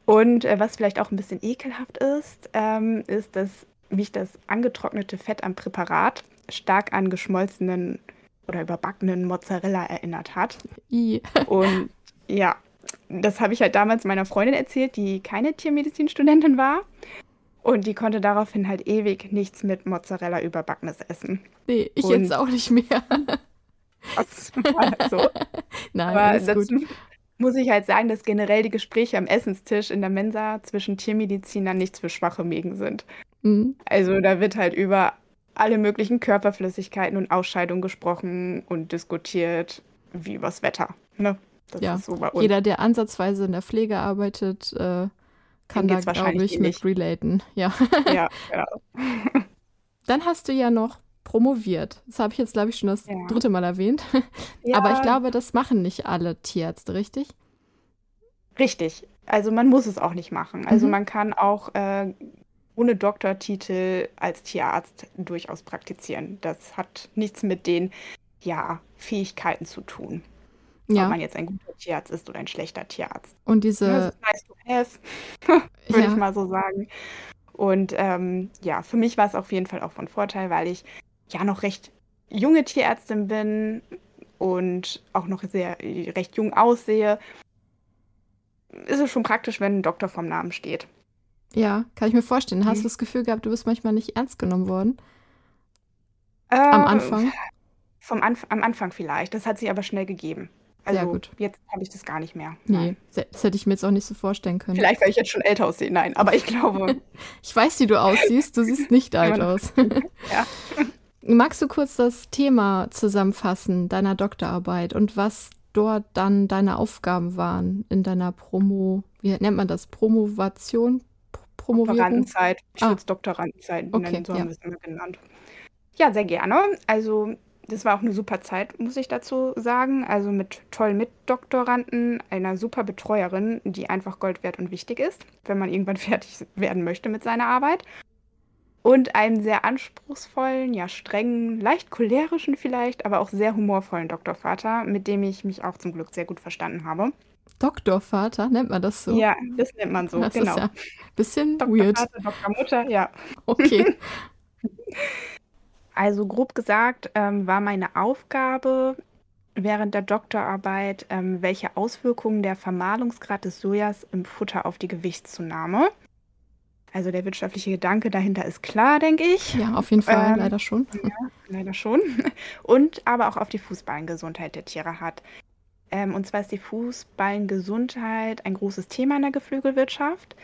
Und äh, was vielleicht auch ein bisschen ekelhaft ist, ähm, ist, dass mich das angetrocknete Fett am Präparat stark an geschmolzenen oder überbackenen Mozzarella erinnert hat. I. Und ja, das habe ich halt damals meiner Freundin erzählt, die keine Tiermedizinstudentin war. Und die konnte daraufhin halt ewig nichts mit Mozzarella überbackenes essen. Nee, ich Und jetzt auch nicht mehr. Das war so. Nein, Aber das gut. muss ich halt sagen, dass generell die Gespräche am Essenstisch in der Mensa zwischen Tiermedizinern nichts für schwache Mägen sind. Mhm. Also da wird halt über alle möglichen Körperflüssigkeiten und Ausscheidungen gesprochen und diskutiert, wie übers Wetter. Ne? Das Ja, ist so bei uns. Jeder, der ansatzweise in der Pflege arbeitet, äh, kann da, glaube ich, mit ähnlich. relaten. Ja. Ja, ja. Dann hast du ja noch promoviert. Das habe ich jetzt, glaube ich, schon das Ja. dritte Mal erwähnt. ja. Aber ich glaube, das machen nicht alle Tierärzte, richtig? Richtig. Also man muss es auch nicht machen. Also Mhm. man kann auch äh, ohne Doktortitel als Tierarzt durchaus praktizieren. Das hat nichts mit den ja, Fähigkeiten zu tun. Ob Ja. man jetzt ein guter Tierarzt ist oder ein schlechter Tierarzt. Und diese, nice to have, würde ich ja, mal so sagen. Und ähm, ja, für mich war es auf jeden Fall auch von Vorteil, weil ich ja noch recht junge Tierärztin bin und auch noch sehr äh, recht jung aussehe. Ist es schon praktisch, wenn ein Doktor vom Namen steht. ja, kann ich mir vorstellen. Hast Mhm. du das Gefühl gehabt, du bist manchmal nicht ernst genommen worden? Am Äh, Anfang? vom Anf am Anfang vielleicht. Das hat sich aber schnell gegeben. Sehr Also gut. jetzt habe ich das gar nicht mehr. Nee, das hätte ich mir jetzt auch nicht so vorstellen können. Vielleicht, weil ich jetzt schon älter aussehe. Nein, aber ich glaube, Ich weiß, wie du aussiehst. Du siehst nicht alt aus. ja. Magst du kurz das Thema zusammenfassen deiner Doktorarbeit und was dort dann deine Aufgaben waren in deiner Promo, wie nennt man das? Promovation? Promovierung? Doktorandenzeit. Ich Ah. würde es Doktorandenzeit Okay, nennen, so ja. haben wir es immer genannt. Ja, sehr gerne. Also, das war auch eine super Zeit, muss ich dazu sagen. Also mit tollen Mitdoktoranden, einer super Betreuerin, die einfach Gold wert und wichtig ist, wenn man irgendwann fertig werden möchte mit seiner Arbeit. Und einem sehr anspruchsvollen, ja strengen, leicht cholerischen vielleicht, aber auch sehr humorvollen Doktorvater, mit dem ich mich auch zum Glück sehr gut verstanden habe. Doktorvater, nennt man das so? Ja, das nennt man so, das genau. ist ja ein bisschen weird. Doktorvater, Doktormutter, ja. Okay. Also grob gesagt ähm, war meine Aufgabe während der Doktorarbeit, ähm, welche Auswirkungen der Vermahlungsgrad des Sojas im Futter auf die Gewichtszunahme. Also der wirtschaftliche Gedanke dahinter ist klar, denke ich. Ja, auf jeden Fall, Ähm, leider schon. Leider schon. Und aber auch auf die Fußballengesundheit der Tiere hat. Ähm, und zwar ist die Fußballengesundheit ein großes Thema in der Geflügelwirtschaft.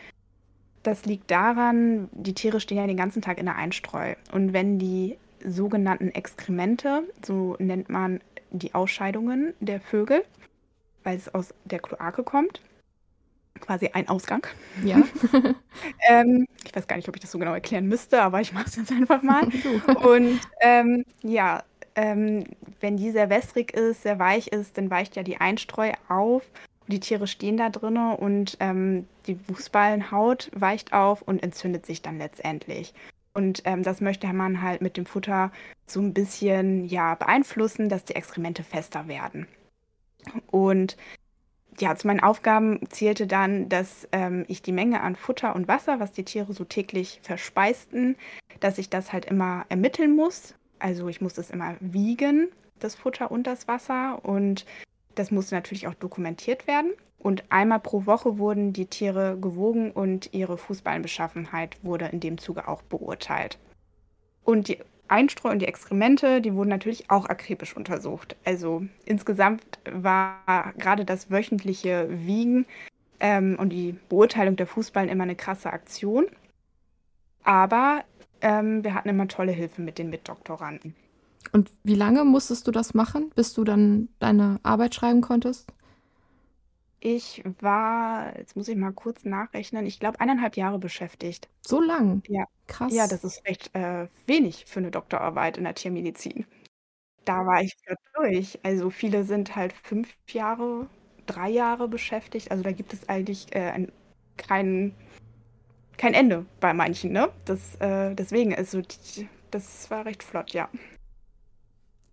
Das liegt daran, die Tiere stehen ja den ganzen Tag in der Einstreu. Und wenn die sogenannten Exkremente, so nennt man die Ausscheidungen der Vögel, weil es aus der Kloake kommt, quasi ein Ausgang. Ja. Ähm, ich weiß gar nicht, ob ich das so genau erklären müsste, aber ich mache es jetzt einfach mal. Und ähm, ja, ähm, wenn die sehr wässrig ist, sehr weich ist, dann weicht ja die Einstreu auf. Die Tiere stehen da drinnen und ähm, die Fußballenhaut weicht auf und entzündet sich dann letztendlich. Und ähm, das möchte man halt mit dem Futter so ein bisschen ja, beeinflussen, dass die Exkremente fester werden. Und ja, zu meinen Aufgaben zählte dann, dass ähm, ich die Menge an Futter und Wasser, was die Tiere so täglich verspeisten, dass ich das halt immer ermitteln muss. Also ich muss das immer wiegen, das Futter und das Wasser. Und das musste natürlich auch dokumentiert werden. Und einmal pro Woche wurden die Tiere gewogen und ihre Fußballenbeschaffenheit wurde in dem Zuge auch beurteilt. Und die Einstreu und die Exkremente, die wurden natürlich auch akribisch untersucht. Also insgesamt war gerade das wöchentliche Wiegen ähm, und die Beurteilung der Fußballen immer eine krasse Aktion. Aber ähm, wir hatten immer tolle Hilfe mit den Mitdoktoranden. Und wie lange musstest du das machen, bis du dann deine Arbeit schreiben konntest? Ich war, jetzt muss ich mal kurz nachrechnen, ich glaube eineinhalb Jahre beschäftigt. So lang? Ja. Krass. Ja, das ist recht äh, wenig für eine Doktorarbeit in der Tiermedizin. Da war ich grad durch. Also viele sind halt fünf Jahre, drei Jahre beschäftigt. Also da gibt es eigentlich äh, ein, kein, kein Ende bei manchen, ne? Das, äh, deswegen, also das war recht flott, ja.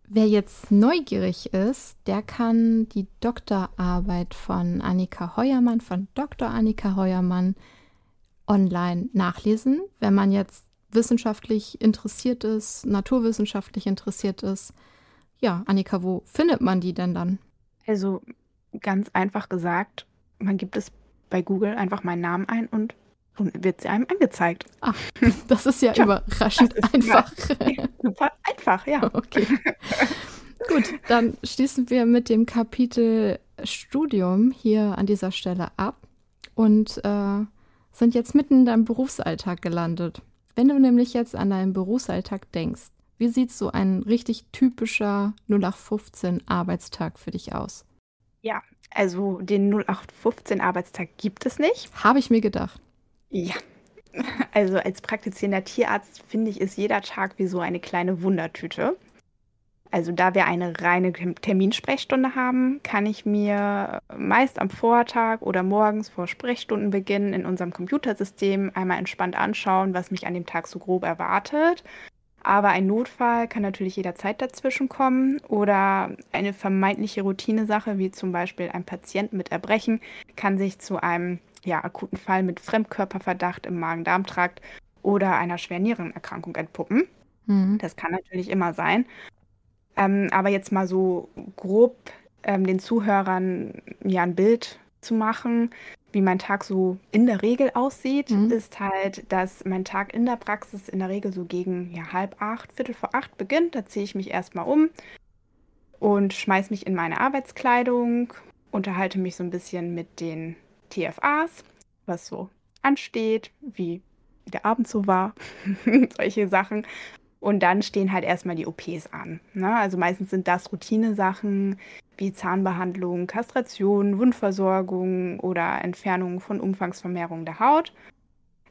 Wer jetzt neugierig ist, der kann die Doktorarbeit von Annika Heuermann, von Dr. Annika Heuermann, online nachlesen. Wenn man jetzt wissenschaftlich interessiert ist, naturwissenschaftlich interessiert ist. Ja, Annika, wo findet man die denn dann? Also ganz einfach gesagt, man gibt es bei Google einfach meinen Namen ein und wird sie einem angezeigt. Ach, das ist ja, ja überraschend ist einfach. Super einfach, ja. Okay. Gut, dann schließen wir mit dem Kapitel Studium hier an dieser Stelle ab und äh, sind jetzt mitten in deinem Berufsalltag gelandet. Wenn du nämlich jetzt an deinen Berufsalltag denkst, wie sieht so ein richtig typischer 0815 Arbeitstag für dich aus? Ja, also den 0815 Arbeitstag gibt es nicht. Habe ich mir gedacht. Ja. Also als praktizierender Tierarzt finde ich, ist jeder Tag wie so eine kleine Wundertüte. Also da wir eine reine Terminsprechstunde haben, kann ich mir meist am Vortag oder morgens vor Sprechstundenbeginn in unserem Computersystem einmal entspannt anschauen, was mich an dem Tag so grob erwartet. Aber ein Notfall kann natürlich jederzeit dazwischen kommen oder eine vermeintliche Routinesache, wie zum Beispiel ein Patient mit Erbrechen, kann sich zu einem ja, akuten Fall mit Fremdkörperverdacht im Magen-Darm-Trakt oder einer schweren Nierenerkrankung entpuppen. Mhm. Das kann natürlich immer sein. Ähm, aber jetzt mal so grob ähm, den Zuhörern ja ein Bild zu machen, wie mein Tag so in der Regel aussieht, mhm. ist halt, dass mein Tag in der Praxis in der Regel so gegen ja, halb acht, viertel vor acht beginnt. Da ziehe ich mich erstmal um und schmeiße mich in meine Arbeitskleidung, unterhalte mich so ein bisschen mit den TFAs, was so ansteht, wie der Abend so war, solche Sachen. Und dann stehen halt erstmal die OPs an. Ne? Also meistens sind das Routinesachen wie Zahnbehandlung, Kastration, Wundversorgung oder Entfernung von Umfangsvermehrung der Haut.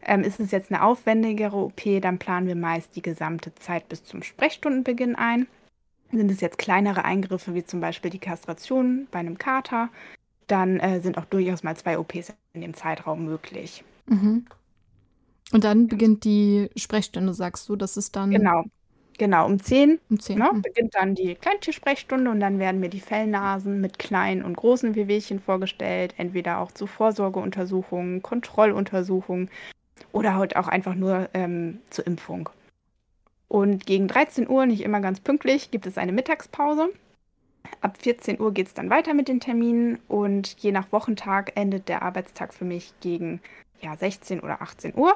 Ähm, ist es jetzt eine aufwendigere OP, dann planen wir meist die gesamte Zeit bis zum Sprechstundenbeginn ein. Sind es jetzt kleinere Eingriffe wie zum Beispiel die Kastration bei einem Kater, dann äh, sind auch durchaus mal zwei OPs in dem Zeitraum möglich. Mhm. Und dann beginnt die Sprechstunde, sagst du, das ist dann. Genau. Genau, um 10, um 10 ne, beginnt dann die Kleintiersprechstunde und dann werden mir die Fellnasen mit kleinen und großen Wehwehchen vorgestellt, entweder auch zu Vorsorgeuntersuchungen, Kontrolluntersuchungen oder halt auch einfach nur ähm, zur Impfung. Und gegen 13 Uhr, nicht immer ganz pünktlich, gibt es eine Mittagspause. Ab 14 Uhr geht es dann weiter mit den Terminen und je nach Wochentag endet der Arbeitstag für mich gegen ja, 16 oder 18 Uhr.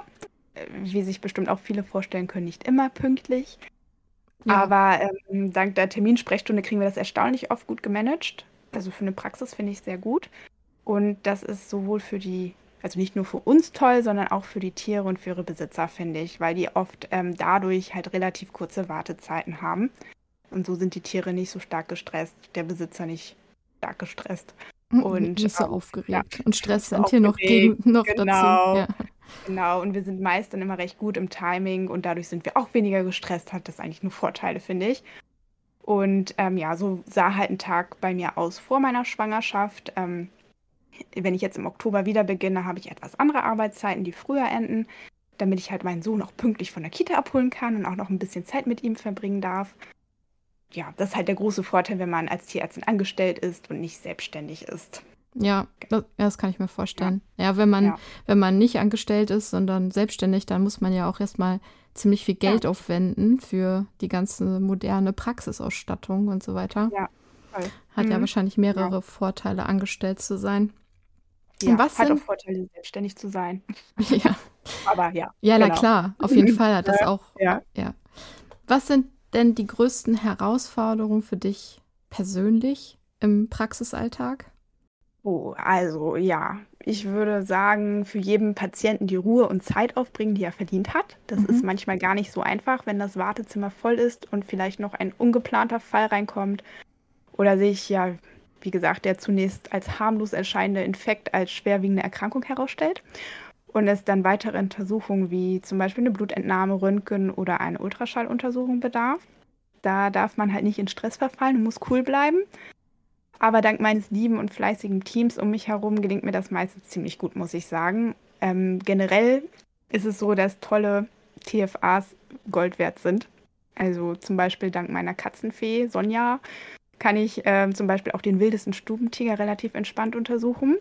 Äh, wie sich bestimmt auch viele vorstellen können, nicht immer pünktlich. Ja. Aber ähm, dank der Terminsprechstunde kriegen wir das erstaunlich oft gut gemanagt. Also für eine Praxis finde ich sehr gut. Und das ist sowohl für die, also nicht nur für uns toll, sondern auch für die Tiere und für ihre Besitzer, finde ich, weil die oft ähm, dadurch halt relativ kurze Wartezeiten haben. Und so sind die Tiere nicht so stark gestresst, der Besitzer nicht stark gestresst. Mm, und nicht so ähm, aufgeregt. Ja, und Stress sind hier noch, gegen, noch genau, dazu. Ja. Genau, und wir sind meist dann immer recht gut im Timing und dadurch sind wir auch weniger gestresst. Hat das eigentlich nur Vorteile, finde ich. Und ähm, ja, so sah halt ein Tag bei mir aus vor meiner Schwangerschaft. Ähm, wenn ich jetzt im Oktober wieder beginne, habe ich etwas andere Arbeitszeiten, die früher enden, damit ich halt meinen Sohn auch pünktlich von der Kita abholen kann und auch noch ein bisschen Zeit mit ihm verbringen darf ja, das ist halt der große Vorteil, wenn man als Tierärztin angestellt ist und nicht selbstständig ist. Ja, das, das kann ich mir vorstellen. Ja, ja wenn man, ja. wenn man nicht angestellt ist, sondern selbstständig, dann muss man ja auch erstmal ziemlich viel Geld ja. aufwenden für die ganze moderne Praxisausstattung und so weiter. Ja. Voll. Hat mhm. ja wahrscheinlich mehrere Vorteile, angestellt zu sein. Ja, und was hat sind... auch Vorteile, selbstständig zu sein. Ja. Aber ja. Ja, genau. na klar, auf jeden Fall hat das auch. Ja. ja. Was sind denn die größten Herausforderungen für dich persönlich im Praxisalltag? Oh, also ja, ich würde sagen, für jeden Patienten die Ruhe und Zeit aufbringen, die er verdient hat. Das mhm. ist manchmal gar nicht so einfach, wenn das Wartezimmer voll ist und vielleicht noch ein ungeplanter Fall reinkommt oder sich ja wie gesagt, der zunächst als harmlos erscheinende Infekt als schwerwiegende Erkrankung herausstellt und es dann weitere Untersuchungen wie zum Beispiel eine Blutentnahme, Röntgen oder eine Ultraschalluntersuchung bedarf. Da darf man halt nicht in Stress verfallen und muss cool bleiben. Aber dank meines lieben und fleißigen Teams um mich herum gelingt mir das meistens ziemlich gut, muss ich sagen. Ähm, generell ist es so, dass tolle TFAs Gold wert sind. Also zum Beispiel dank meiner Katzenfee Sonja kann ich äh, zum Beispiel auch den wildesten Stubentiger relativ entspannt untersuchen.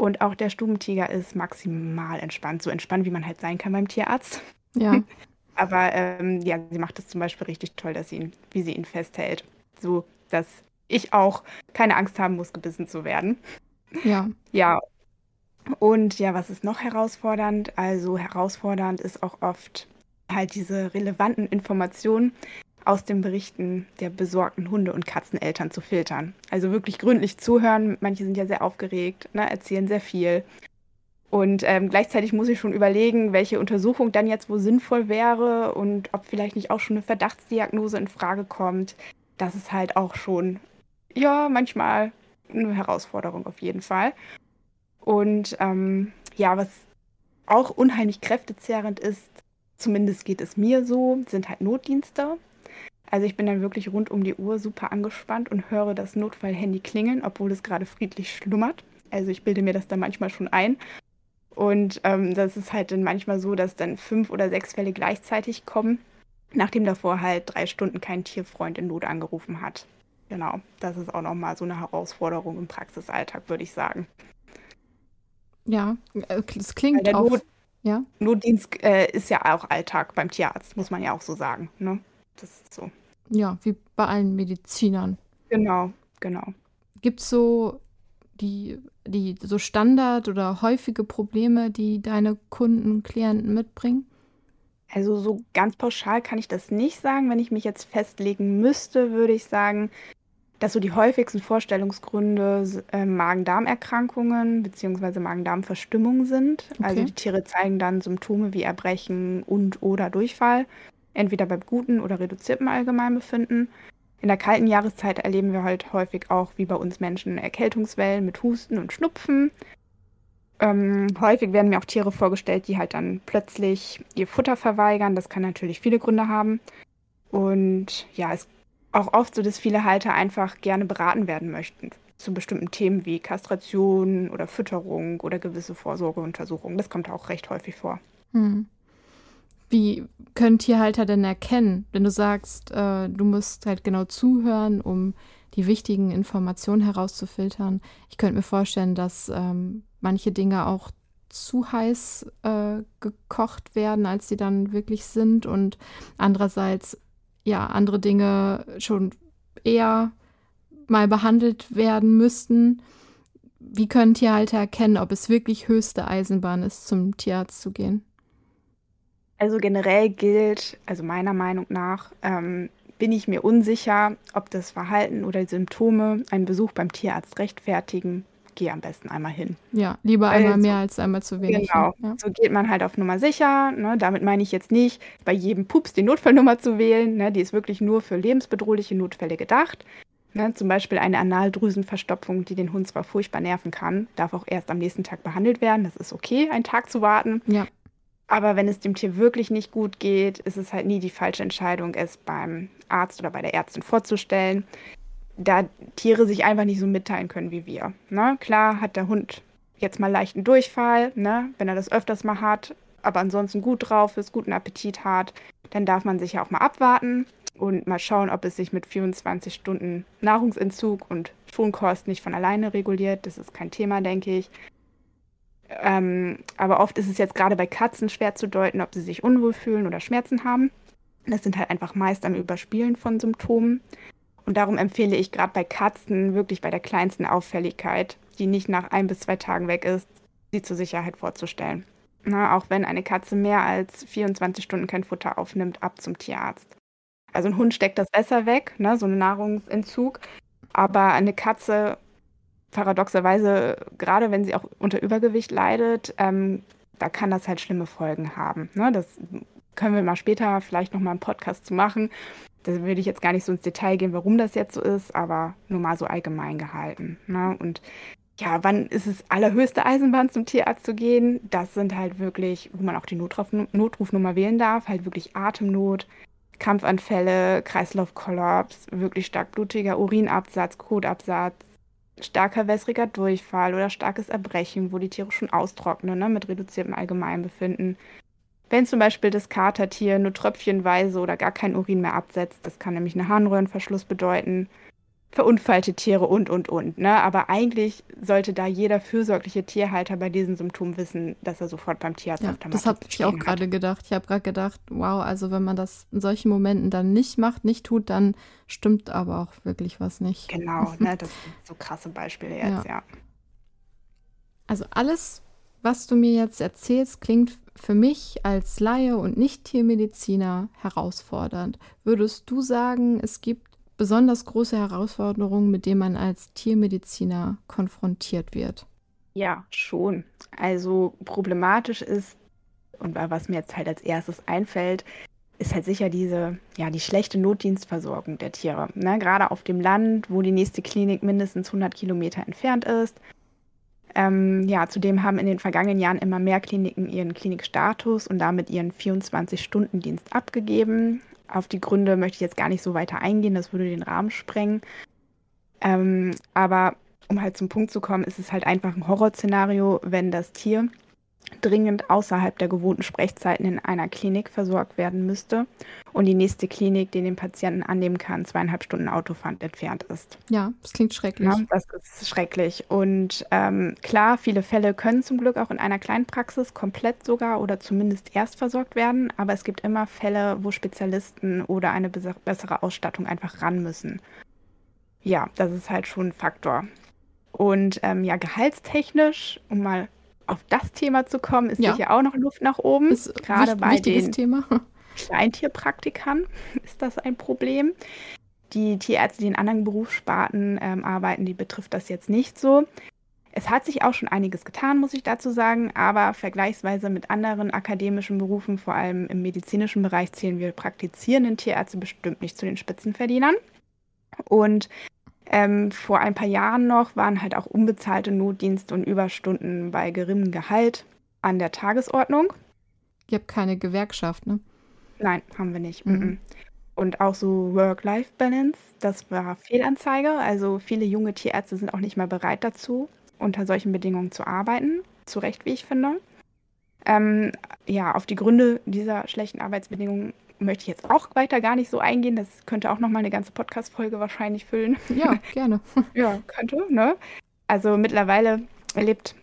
Und auch der Stubentiger ist maximal entspannt, so entspannt, wie man halt sein kann beim Tierarzt. Ja. Aber ähm, ja, sie macht es zum Beispiel richtig toll, dass sie ihn, wie sie ihn festhält. So, dass ich auch keine Angst haben muss, gebissen zu werden. Ja. Ja. Und ja, was ist noch herausfordernd? Also herausfordernd ist auch oft halt diese relevanten Informationen aus den Berichten der besorgten Hunde- und Katzeneltern zu filtern. Also wirklich gründlich zuhören. Manche sind ja sehr aufgeregt, ne, erzählen sehr viel. Und ähm, gleichzeitig muss ich schon überlegen, welche Untersuchung dann jetzt wo sinnvoll wäre und ob vielleicht nicht auch schon eine Verdachtsdiagnose in Frage kommt. Das ist halt auch schon, ja, manchmal eine Herausforderung auf jeden Fall. Und ähm, ja, was auch unheimlich kräftezehrend ist, zumindest geht es mir so, sind halt Notdienste. Also ich bin dann wirklich rund um die Uhr super angespannt und höre das Notfallhandy klingeln, obwohl es gerade friedlich schlummert. Also ich bilde mir das dann manchmal schon ein. Und ähm, das ist halt dann manchmal so, dass dann fünf oder sechs Fälle gleichzeitig kommen, nachdem davor halt drei Stunden kein Tierfreund in Not angerufen hat. Genau, das ist auch nochmal so eine Herausforderung im Praxisalltag, würde ich sagen. Ja, es klingt der auch. Not, ja? Notdienst äh, ist ja auch Alltag beim Tierarzt, muss man ja auch so sagen. Ne? Das ist so. Ja, wie bei allen Medizinern. Genau, genau. Gibt es so die, die so Standard oder häufige Probleme, die deine Kunden, Klienten mitbringen? Also so ganz pauschal kann ich das nicht sagen. Wenn ich mich jetzt festlegen müsste, würde ich sagen, dass so die häufigsten Vorstellungsgründe äh, Magen-Darm-Erkrankungen bzw. Magen-Darm-Verstimmung sind. Also okay. Also die Tiere zeigen dann Symptome wie Erbrechen und oder Durchfall, entweder beim guten oder reduzierten Allgemeinbefinden. In der kalten Jahreszeit erleben wir halt häufig auch, wie bei uns Menschen, Erkältungswellen mit Husten und Schnupfen. Ähm, häufig werden mir auch Tiere vorgestellt, die halt dann plötzlich ihr Futter verweigern. Das kann natürlich viele Gründe haben. Und ja, es ist auch oft so, dass viele Halter einfach gerne beraten werden möchten zu bestimmten Themen wie Kastration oder Fütterung oder gewisse Vorsorgeuntersuchungen. Das kommt auch recht häufig vor. Hm. Wie können Tierhalter denn erkennen, wenn du sagst, äh, du musst halt genau zuhören, um die wichtigen Informationen herauszufiltern? Ich könnte mir vorstellen, dass ähm, manche Dinge auch zu heiß äh, gekocht werden, als sie dann wirklich sind und andererseits ja andere Dinge schon eher mal behandelt werden müssten. Wie können Tierhalter erkennen, ob es wirklich höchste Eisenbahn ist, zum Tierarzt zu gehen? Also generell gilt, also meiner Meinung nach, ähm, bin ich mir unsicher, ob das Verhalten oder Symptome einen Besuch beim Tierarzt rechtfertigen. Gehe am besten einmal hin. Ja, lieber Weil einmal mehr als einmal zu wenig. Genau, ja. so geht man halt auf Nummer sicher. Ne? Damit meine ich jetzt nicht, bei jedem Pups die Notfallnummer zu wählen. Ne? Die ist wirklich nur für lebensbedrohliche Notfälle gedacht. Ne? Zum Beispiel eine Analdrüsenverstopfung, die den Hund zwar furchtbar nerven kann, darf auch erst am nächsten Tag behandelt werden. Das ist okay, einen Tag zu warten. Ja. Aber wenn es dem Tier wirklich nicht gut geht, ist es halt nie die falsche Entscheidung, es beim Arzt oder bei der Ärztin vorzustellen, da Tiere sich einfach nicht so mitteilen können wie wir. Ne? Klar hat der Hund jetzt mal leichten Durchfall, ne? wenn er das öfters mal hat, aber ansonsten gut drauf ist, guten Appetit hat, dann darf man sich ja auch mal abwarten und mal schauen, ob es sich mit 24 Stunden Nahrungsentzug und Schonkost nicht von alleine reguliert. Das ist kein Thema, denke ich. Ähm, aber oft ist es jetzt gerade bei Katzen schwer zu deuten, ob sie sich unwohl fühlen oder Schmerzen haben. Das sind halt einfach meist am Überspielen von Symptomen. Und darum empfehle ich gerade bei Katzen wirklich bei der kleinsten Auffälligkeit, die nicht nach ein bis zwei Tagen weg ist, sie zur Sicherheit vorzustellen. Na, auch wenn eine Katze mehr als 24 Stunden kein Futter aufnimmt, ab zum Tierarzt. Also ein Hund steckt das besser weg, ne, so ein Nahrungsentzug. Aber eine Katze paradoxerweise, gerade wenn sie auch unter Übergewicht leidet, ähm, da kann das halt schlimme Folgen haben. Ne? Das können wir mal später vielleicht noch mal einen Podcast zu machen. Da würde ich jetzt gar nicht so ins Detail gehen, warum das jetzt so ist, aber nur mal so allgemein gehalten. Ne? Und ja, wann ist es allerhöchste Eisenbahn zum Tierarzt zu gehen? Das sind halt wirklich, wo man auch die Notruf Notrufnummer wählen darf, halt wirklich Atemnot, Krampfanfälle, Kreislaufkollaps, wirklich stark blutiger Urinabsatz, Kotabsatz, starker wässriger Durchfall oder starkes Erbrechen, wo die Tiere schon austrocknen, ne, mit reduziertem Allgemeinbefinden. Wenn zum Beispiel das Katertier nur tröpfchenweise oder gar kein Urin mehr absetzt, das kann nämlich einen Harnröhrenverschluss bedeuten verunfallte Tiere und, und, und. Ne? Aber eigentlich sollte da jeder fürsorgliche Tierhalter bei diesen Symptomen wissen, dass er sofort beim Tierarzt ja, auf der Matte Das habe ich auch gerade gedacht. Ich habe gerade gedacht, wow, also wenn man das in solchen Momenten dann nicht macht, nicht tut, dann stimmt aber auch wirklich was nicht. Genau, ne? das sind so krasse Beispiele jetzt, ja. ja. Also alles, was du mir jetzt erzählst, klingt für mich als Laie und Nicht-Tiermediziner herausfordernd. Würdest du sagen, es gibt besonders große Herausforderungen, mit denen man als Tiermediziner konfrontiert wird? Ja, schon. Also problematisch ist, und was mir jetzt halt als erstes einfällt, ist halt sicher diese, ja, die schlechte Notdienstversorgung der Tiere. Ne? Gerade auf dem Land, wo die nächste Klinik mindestens 100 Kilometer entfernt ist. Ähm, ja, zudem haben in den vergangenen Jahren immer mehr Kliniken ihren Klinikstatus und damit ihren 24-Stunden-Dienst abgegeben. Auf die Gründe möchte ich jetzt gar nicht so weiter eingehen, das würde den Rahmen sprengen. Ähm, aber um halt zum Punkt zu kommen, ist es halt einfach ein Horrorszenario, wenn das Tier dringend außerhalb der gewohnten Sprechzeiten in einer Klinik versorgt werden müsste und die nächste Klinik, die den Patienten annehmen kann, zweieinhalb Stunden Autofahrt entfernt ist. Ja, das klingt schrecklich. Ja, das ist schrecklich. Und ähm, klar, viele Fälle können zum Glück auch in einer kleinen Praxis komplett sogar oder zumindest erst versorgt werden, aber es gibt immer Fälle, wo Spezialisten oder eine bessere Ausstattung einfach ran müssen. Ja, das ist halt schon ein Faktor. Und ähm, ja, gehaltstechnisch, um mal auf das Thema zu kommen, ist ja. sicher auch noch Luft nach oben. Ist Gerade bei den Thema. Kleintierpraktikern ist das ein Problem. Die Tierärzte, die in anderen Berufssparten ähm, arbeiten, die betrifft das jetzt nicht so. Es hat sich auch schon einiges getan, muss ich dazu sagen, aber vergleichsweise mit anderen akademischen Berufen, vor allem im medizinischen Bereich, zählen wir praktizierenden Tierärzte bestimmt nicht zu den Spitzenverdienern. Und ähm, vor ein paar Jahren noch waren halt auch unbezahlte Notdienste und Überstunden bei geringem Gehalt an der Tagesordnung. Ihr habt keine Gewerkschaft, ne? Nein, haben wir nicht. Mhm. Und auch so Work-Life-Balance, das war Fehlanzeige. Also viele junge Tierärzte sind auch nicht mehr bereit dazu, unter solchen Bedingungen zu arbeiten. Zu Recht, wie ich finde. Ähm, ja, auf die Gründe dieser schlechten Arbeitsbedingungen möchte ich jetzt auch weiter gar nicht so eingehen. Das könnte auch noch mal eine ganze Podcast-Folge wahrscheinlich füllen. Ja, gerne. ja, könnte, ne? Also mittlerweile erlebt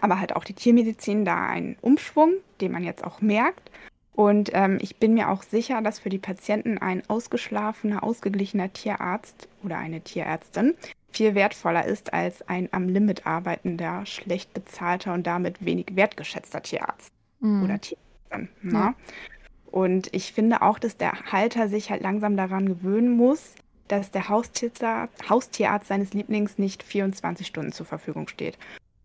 aber halt auch die Tiermedizin da einen Umschwung, den man jetzt auch merkt. Und ähm, ich bin mir auch sicher, dass für die Patienten ein ausgeschlafener, ausgeglichener Tierarzt oder eine Tierärztin viel wertvoller ist als ein am Limit arbeitender, schlecht bezahlter und damit wenig wertgeschätzter Tierarzt mhm. oder Tierärztin. Ne? Ja. Und ich finde auch, dass der Halter sich halt langsam daran gewöhnen muss, dass der Haustierarzt, Haustierarzt seines Lieblings nicht 24 Stunden zur Verfügung steht.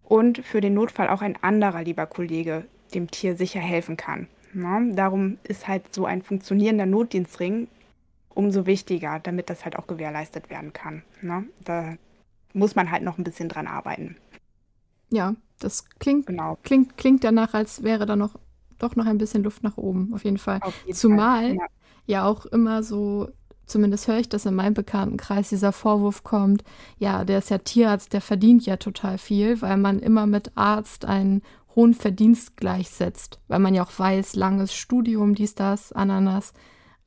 Und für den Notfall auch ein anderer lieber Kollege dem Tier sicher helfen kann. Ja, darum ist halt so ein funktionierender Notdienstring umso wichtiger, damit das halt auch gewährleistet werden kann. Ne? Da muss man halt noch ein bisschen dran arbeiten. Ja, das klingt, genau. klingt, klingt danach, als wäre da noch doch noch ein bisschen Luft nach oben, auf jeden Fall. Jeden Zumal Fall, ja. ja auch immer so, zumindest höre ich das in meinem Bekanntenkreis, dieser Vorwurf kommt, ja, der ist ja Tierarzt, der verdient ja total viel, weil man immer mit Arzt einen hohen Verdienst gleichsetzt, weil man ja auch weiß, langes Studium, dies, das, Ananas,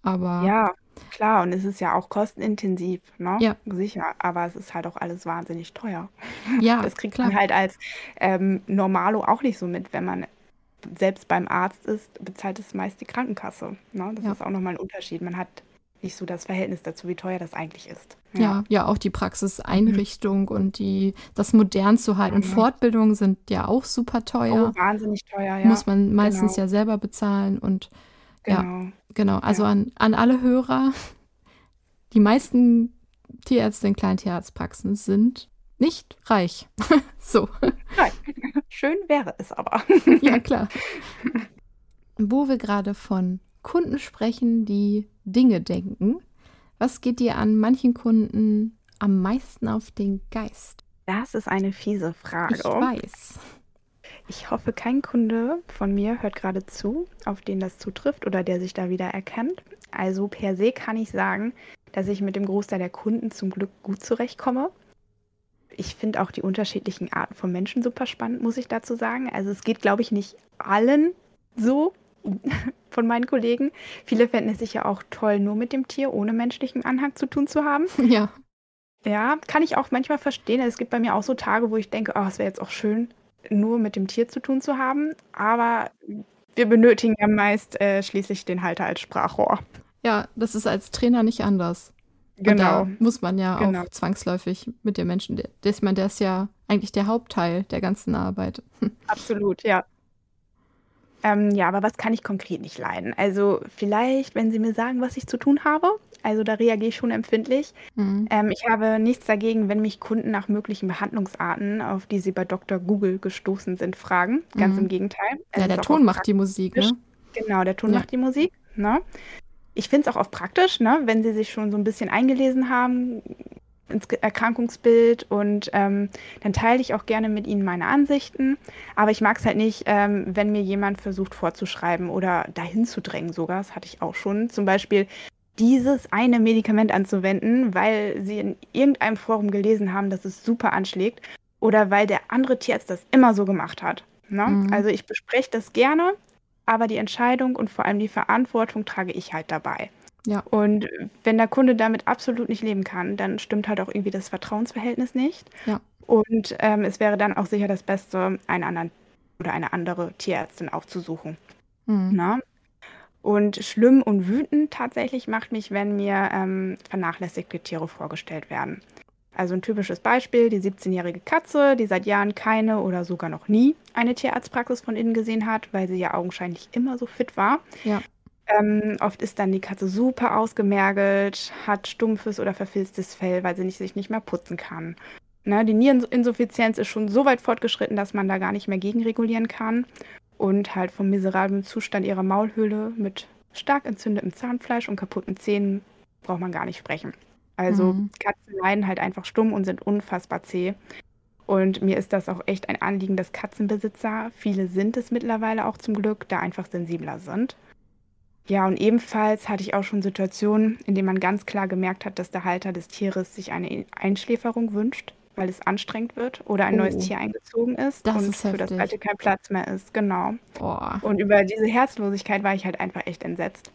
aber... Ja, Klar, und es ist ja auch kostenintensiv, ne? Ja. Sicher, aber es ist halt auch alles wahnsinnig teuer. Ja, das kriegt klar. man halt als ähm, Normalo auch nicht so mit, wenn man selbst beim Arzt ist, bezahlt es meist die Krankenkasse. Ne? Das ja. ist auch nochmal ein Unterschied. Man hat nicht so das Verhältnis dazu, wie teuer das eigentlich ist. Ja, ja, ja auch die Praxiseinrichtung mhm. und die, das modern zu halten. Und Fortbildungen sind ja auch super teuer. Oh, wahnsinnig teuer, ja. Muss man meistens genau. ja selber bezahlen. Und genau. ja, genau. Also an, an alle Hörer, die meisten Tierärzte in Kleintierratspraxen sind nicht reich. so. Nein. Schön wäre es aber. ja, klar. Wo wir gerade von Kunden sprechen, die Dinge denken. Was geht dir an manchen Kunden am meisten auf den Geist? Das ist eine fiese Frage. Ich weiß. Ich hoffe, kein Kunde von mir hört gerade zu, auf den das zutrifft oder der sich da wieder erkennt. Also per se kann ich sagen, dass ich mit dem Großteil der Kunden zum Glück gut zurechtkomme. Ich finde auch die unterschiedlichen Arten von Menschen super spannend, muss ich dazu sagen. Also es geht, glaube ich, nicht allen so von meinen Kollegen. Viele fänden es sicher auch toll, nur mit dem Tier ohne menschlichen Anhang zu tun zu haben. Ja. Ja, kann ich auch manchmal verstehen. Es gibt bei mir auch so Tage, wo ich denke, oh, es wäre jetzt auch schön, nur mit dem Tier zu tun zu haben. Aber wir benötigen ja meist äh, schließlich den Halter als Sprachrohr. Ja, das ist als Trainer nicht anders. Genau. Muss man ja Genau. auch zwangsläufig mit dem Menschen, der, ich meine, der ist ja eigentlich der Hauptteil der ganzen Arbeit. Absolut, ja. Ähm, ja, aber was kann ich konkret nicht leiden? Also vielleicht, wenn Sie mir sagen, was ich zu tun habe. Also da reagiere ich schon empfindlich. Mhm. Ähm, ich habe nichts dagegen, wenn mich Kunden nach möglichen Behandlungsarten, auf die sie bei Dr. Google gestoßen sind, fragen. Ganz Mhm. im Gegenteil. Es Ja, ist der Ton macht die Musik, ne? Genau, der Ton Ja. macht die Musik. Ne? Ich finde es auch oft praktisch, ne? wenn sie sich schon so ein bisschen eingelesen haben ins Erkrankungsbild und ähm, dann teile ich auch gerne mit ihnen meine Ansichten. Aber ich mag es halt nicht, ähm, wenn mir jemand versucht vorzuschreiben oder dahin zu drängen sogar. Das hatte ich auch schon. Zum Beispiel dieses eine Medikament anzuwenden, weil sie in irgendeinem Forum gelesen haben, dass es super anschlägt oder weil der andere Tierarzt das immer so gemacht hat. Ne? Mhm. Also ich bespreche das gerne, aber die Entscheidung und vor allem die Verantwortung trage ich halt dabei. Ja. Und wenn der Kunde damit absolut nicht leben kann, dann stimmt halt auch irgendwie das Vertrauensverhältnis nicht. Ja. Und ähm, es wäre dann auch sicher das Beste, einen anderen oder eine andere Tierärztin aufzusuchen. Mhm. Ne? Und schlimm und wütend tatsächlich macht mich, wenn mir ähm, vernachlässigte Tiere vorgestellt werden. Also ein typisches Beispiel, die 17-jährige Katze, die seit Jahren keine oder sogar noch nie eine Tierarztpraxis von innen gesehen hat, weil sie ja augenscheinlich immer so fit war. Ja. Ähm, oft ist dann die Katze super ausgemergelt, hat stumpfes oder verfilztes Fell, weil sie nicht, sich nicht mehr putzen kann. Ne, die Niereninsuffizienz ist schon so weit fortgeschritten, dass man da gar nicht mehr gegenregulieren kann. Und halt vom miserablen Zustand ihrer Maulhöhle mit stark entzündetem Zahnfleisch und kaputten Zähnen braucht man gar nicht sprechen. Also Mhm. Katzen leiden halt einfach stumm und sind unfassbar zäh. Und mir ist das auch echt ein Anliegen, dass Katzenbesitzer, viele sind es mittlerweile auch zum Glück, da einfach sensibler sind. Ja, und ebenfalls hatte ich auch schon Situationen, in denen man ganz klar gemerkt hat, dass der Halter des Tieres sich eine Einschläferung wünscht, weil es anstrengend wird oder ein neues Oh. Tier eingezogen ist Das und ist für das alte kein Platz mehr ist. Genau. Boah. Und über diese Herzlosigkeit war ich halt einfach echt entsetzt.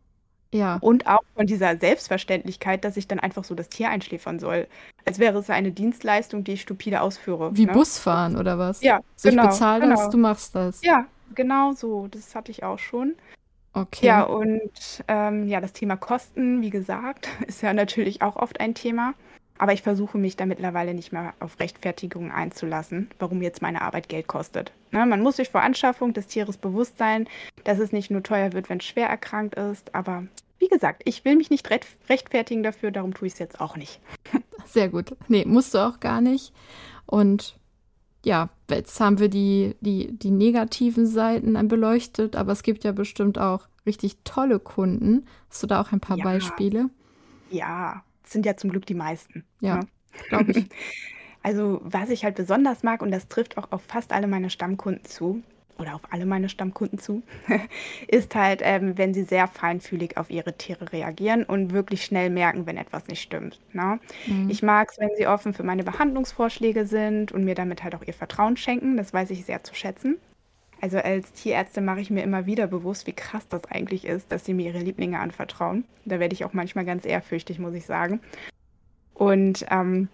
Ja. Und auch von dieser Selbstverständlichkeit, dass ich dann einfach so das Tier einschläfern soll. Als wäre es eine Dienstleistung, die ich stupide ausführe. Wie ne? Busfahren oder was? Ja, So, genau. ich bezahle genau. das, du machst das. Ja, genau so. Das hatte ich auch schon. Okay. Ja, und ähm, ja, das Thema Kosten, wie gesagt, ist ja natürlich auch oft ein Thema. Aber ich versuche mich da mittlerweile nicht mehr auf Rechtfertigungen einzulassen, warum jetzt meine Arbeit Geld kostet. Ne, man muss sich vor Anschaffung des Tieres bewusst sein, dass es nicht nur teuer wird, wenn es schwer erkrankt ist. Aber wie gesagt, ich will mich nicht recht- rechtfertigen dafür, darum tue ich es jetzt auch nicht. Sehr gut. Nee, musst du auch gar nicht. Und ja, jetzt haben wir die, die, die negativen Seiten beleuchtet, aber es gibt ja bestimmt auch richtig tolle Kunden. Hast du da auch ein paar Ja. Beispiele? Ja, sind ja zum Glück die meisten. Ja, ne? glaube ich. Also, was ich halt besonders mag, und das trifft auch auf fast alle meine Stammkunden zu, oder auf alle meine Stammkunden zu, ist halt, ähm, wenn sie sehr feinfühlig auf ihre Tiere reagieren und wirklich schnell merken, wenn etwas nicht stimmt. Ne? Mhm. Ich mag es, wenn sie offen für meine Behandlungsvorschläge sind und mir damit halt auch ihr Vertrauen schenken. Das weiß ich sehr zu schätzen. Also als Tierärztin mache ich mir immer wieder bewusst, wie krass das eigentlich ist, dass sie mir ihre Lieblinge anvertrauen. Da werde ich auch manchmal ganz ehrfürchtig, muss ich sagen. Und ähm,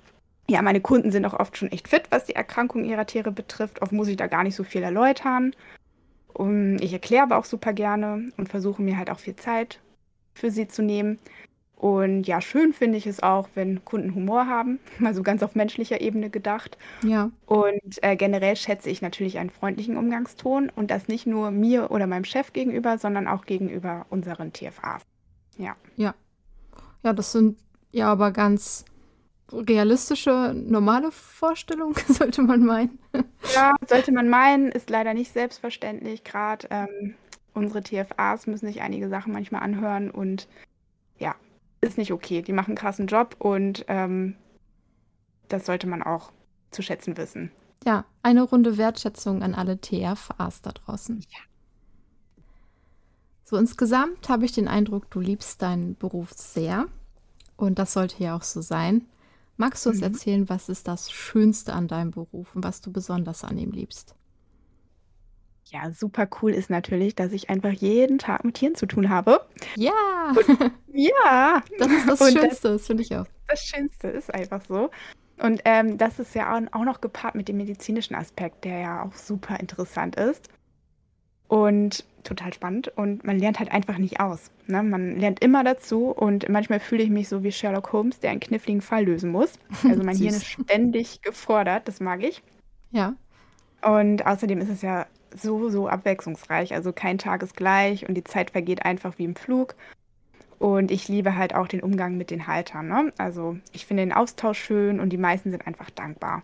ja, meine Kunden sind auch oft schon echt fit, was die Erkrankung ihrer Tiere betrifft. Oft muss ich da gar nicht so viel erläutern. Und ich erkläre aber auch super gerne und versuche mir halt auch viel Zeit für sie zu nehmen. Und ja, schön finde ich es auch, wenn Kunden Humor haben, mal so ganz auf menschlicher Ebene gedacht. Ja, Und äh, generell schätze ich natürlich einen freundlichen Umgangston und das nicht nur mir oder meinem Chef gegenüber, sondern auch gegenüber unseren TFAs. Ja. ja, das sind ja aber ganz realistische, normale Vorstellungen, sollte man meinen. Ja, sollte man meinen, ist leider nicht selbstverständlich. Gerade ähm, unsere TFAs müssen sich einige Sachen manchmal anhören und ja, ist nicht okay. Die machen einen krassen Job und ähm, das sollte man auch zu schätzen wissen. Ja, eine Runde Wertschätzung an alle TRVAs da draußen. Ja. So insgesamt habe ich den Eindruck, du liebst deinen Beruf sehr. Und das sollte ja auch so sein. Magst du uns mhm. erzählen, was ist das Schönste an deinem Beruf und was du besonders an ihm liebst? Ja, super cool ist natürlich, dass ich einfach jeden Tag mit Tieren zu tun habe. Ja. Und, ja. Das ist das und Schönste, das, das finde ich auch. Das Schönste ist einfach so. Und ähm, das ist ja auch noch gepaart mit dem medizinischen Aspekt, der ja auch super interessant ist. Und total spannend. Und man lernt halt einfach nicht aus. Ne? Man lernt immer dazu. Und manchmal fühle ich mich so wie Sherlock Holmes, der einen kniffligen Fall lösen muss. Also mein Hirn ist ständig gefordert. Das mag ich. Ja. Und außerdem ist es ja so, so abwechslungsreich. Also kein Tag ist gleich und die Zeit vergeht einfach wie im Flug. Und ich liebe halt auch den Umgang mit den Haltern. Ne? Also ich finde den Austausch schön und die meisten sind einfach dankbar.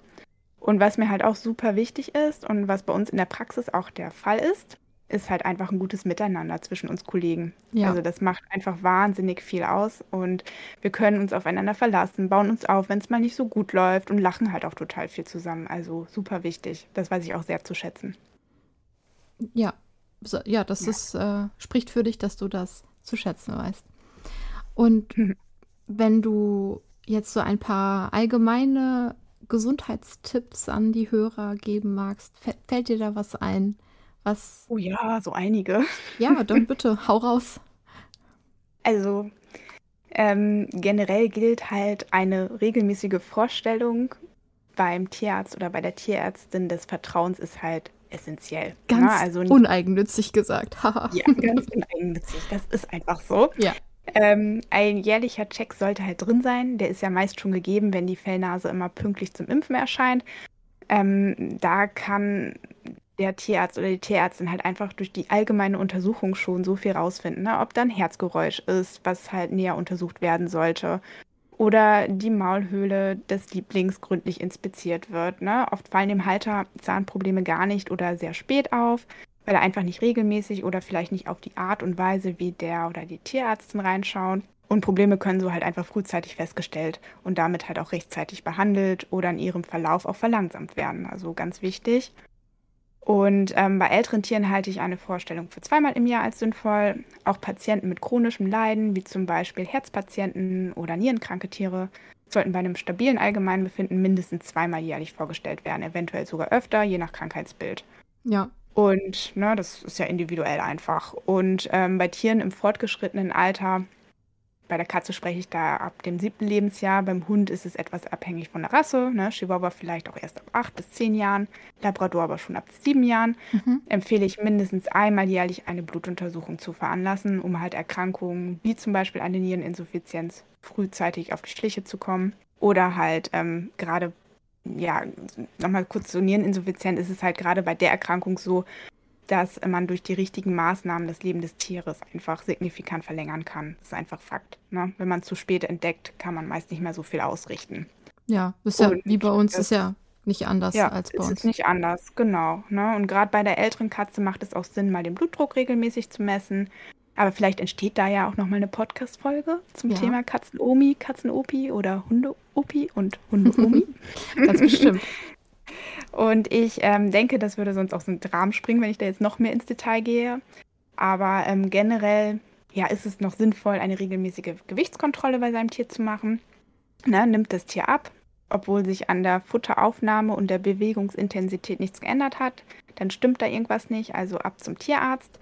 Und was mir halt auch super wichtig ist und was bei uns in der Praxis auch der Fall ist, ist halt einfach ein gutes Miteinander zwischen uns Kollegen. Ja. Also das macht einfach wahnsinnig viel aus und wir können uns aufeinander verlassen, bauen uns auf, wenn es mal nicht so gut läuft und lachen halt auch total viel zusammen. Also super wichtig. Das weiß ich auch sehr zu schätzen. Ja, so, ja, das ja. Ist, äh, spricht für dich, dass du das zu schätzen weißt. Und mhm. wenn du jetzt so ein paar allgemeine Gesundheitstipps an die Hörer geben magst, fällt dir da was ein? Was? Oh ja, so einige. Ja, dann bitte, hau raus. Also, ähm, generell gilt halt eine regelmäßige Vorstellung beim Tierarzt oder bei der Tierärztin des Vertrauens ist halt essentiell. Ne? Ganz ne? also uneigennützig gesagt. ja, ganz uneigennützig. Das ist einfach so. Ja. Ähm, ein jährlicher Check sollte halt drin sein. Der ist ja meist schon gegeben, wenn die Fellnase immer pünktlich zum Impfen erscheint. Ähm, da kann der Tierarzt oder die Tierärztin halt einfach durch die allgemeine Untersuchung schon so viel rausfinden, ne? ob da ein Herzgeräusch ist, was halt näher untersucht werden sollte. Oder die Maulhöhle des Lieblings gründlich inspiziert wird. Ne? Oft fallen dem Halter Zahnprobleme gar nicht oder sehr spät auf, weil er einfach nicht regelmäßig oder vielleicht nicht auf die Art und Weise, wie der oder die Tierärztin reinschauen. Und Probleme können so halt einfach frühzeitig festgestellt und damit halt auch rechtzeitig behandelt oder in ihrem Verlauf auch verlangsamt werden. Also ganz wichtig. Und ähm, bei älteren Tieren halte ich eine Vorstellung für zweimal im Jahr als sinnvoll. Auch Patienten mit chronischem Leiden, wie zum Beispiel Herzpatienten oder nierenkranke Tiere, sollten bei einem stabilen Allgemeinbefinden mindestens zweimal jährlich vorgestellt werden, eventuell sogar öfter, je nach Krankheitsbild. Ja. Und ne, das ist ja individuell einfach. Und ähm, bei Tieren im fortgeschrittenen Alter bei der Katze spreche ich da ab dem siebten Lebensjahr. Beim Hund ist es etwas abhängig von der Rasse. Ne? Chihuahua vielleicht auch erst ab acht bis zehn Jahren. Labrador aber schon ab sieben Jahren. Mhm. Empfehle ich mindestens einmal jährlich eine Blutuntersuchung zu veranlassen, um halt Erkrankungen wie zum Beispiel eine Niereninsuffizienz frühzeitig auf die Schliche zu kommen. Oder halt ähm, gerade, ja, nochmal kurz zur Niereninsuffizienz ist es halt gerade bei der Erkrankung so, dass man durch die richtigen Maßnahmen das Leben des Tieres einfach signifikant verlängern kann. Das ist einfach Fakt. Ne? Wenn man zu spät entdeckt, kann man meist nicht mehr so viel ausrichten. Ja, ist ja Und wie bei uns, ist ja nicht anders ja, als bei uns. Ist nicht anders, genau. Ne? Und gerade bei der älteren Katze macht es auch Sinn, mal den Blutdruck regelmäßig zu messen. Aber vielleicht entsteht da ja auch nochmal eine Podcast-Folge zum ja. Thema Katzenomi, Katzenopi oder Hundeopi und Hundeomi. Ganz bestimmt. Und ich ähm, denke, das würde sonst auch so ein Rahmen springen, wenn ich da jetzt noch mehr ins Detail gehe. Aber ähm, generell ja, ist es noch sinnvoll, eine regelmäßige Gewichtskontrolle bei seinem Tier zu machen. Ne, nimmt das Tier ab, obwohl sich an der Futteraufnahme und der Bewegungsintensität nichts geändert hat, dann stimmt da irgendwas nicht, also ab zum Tierarzt.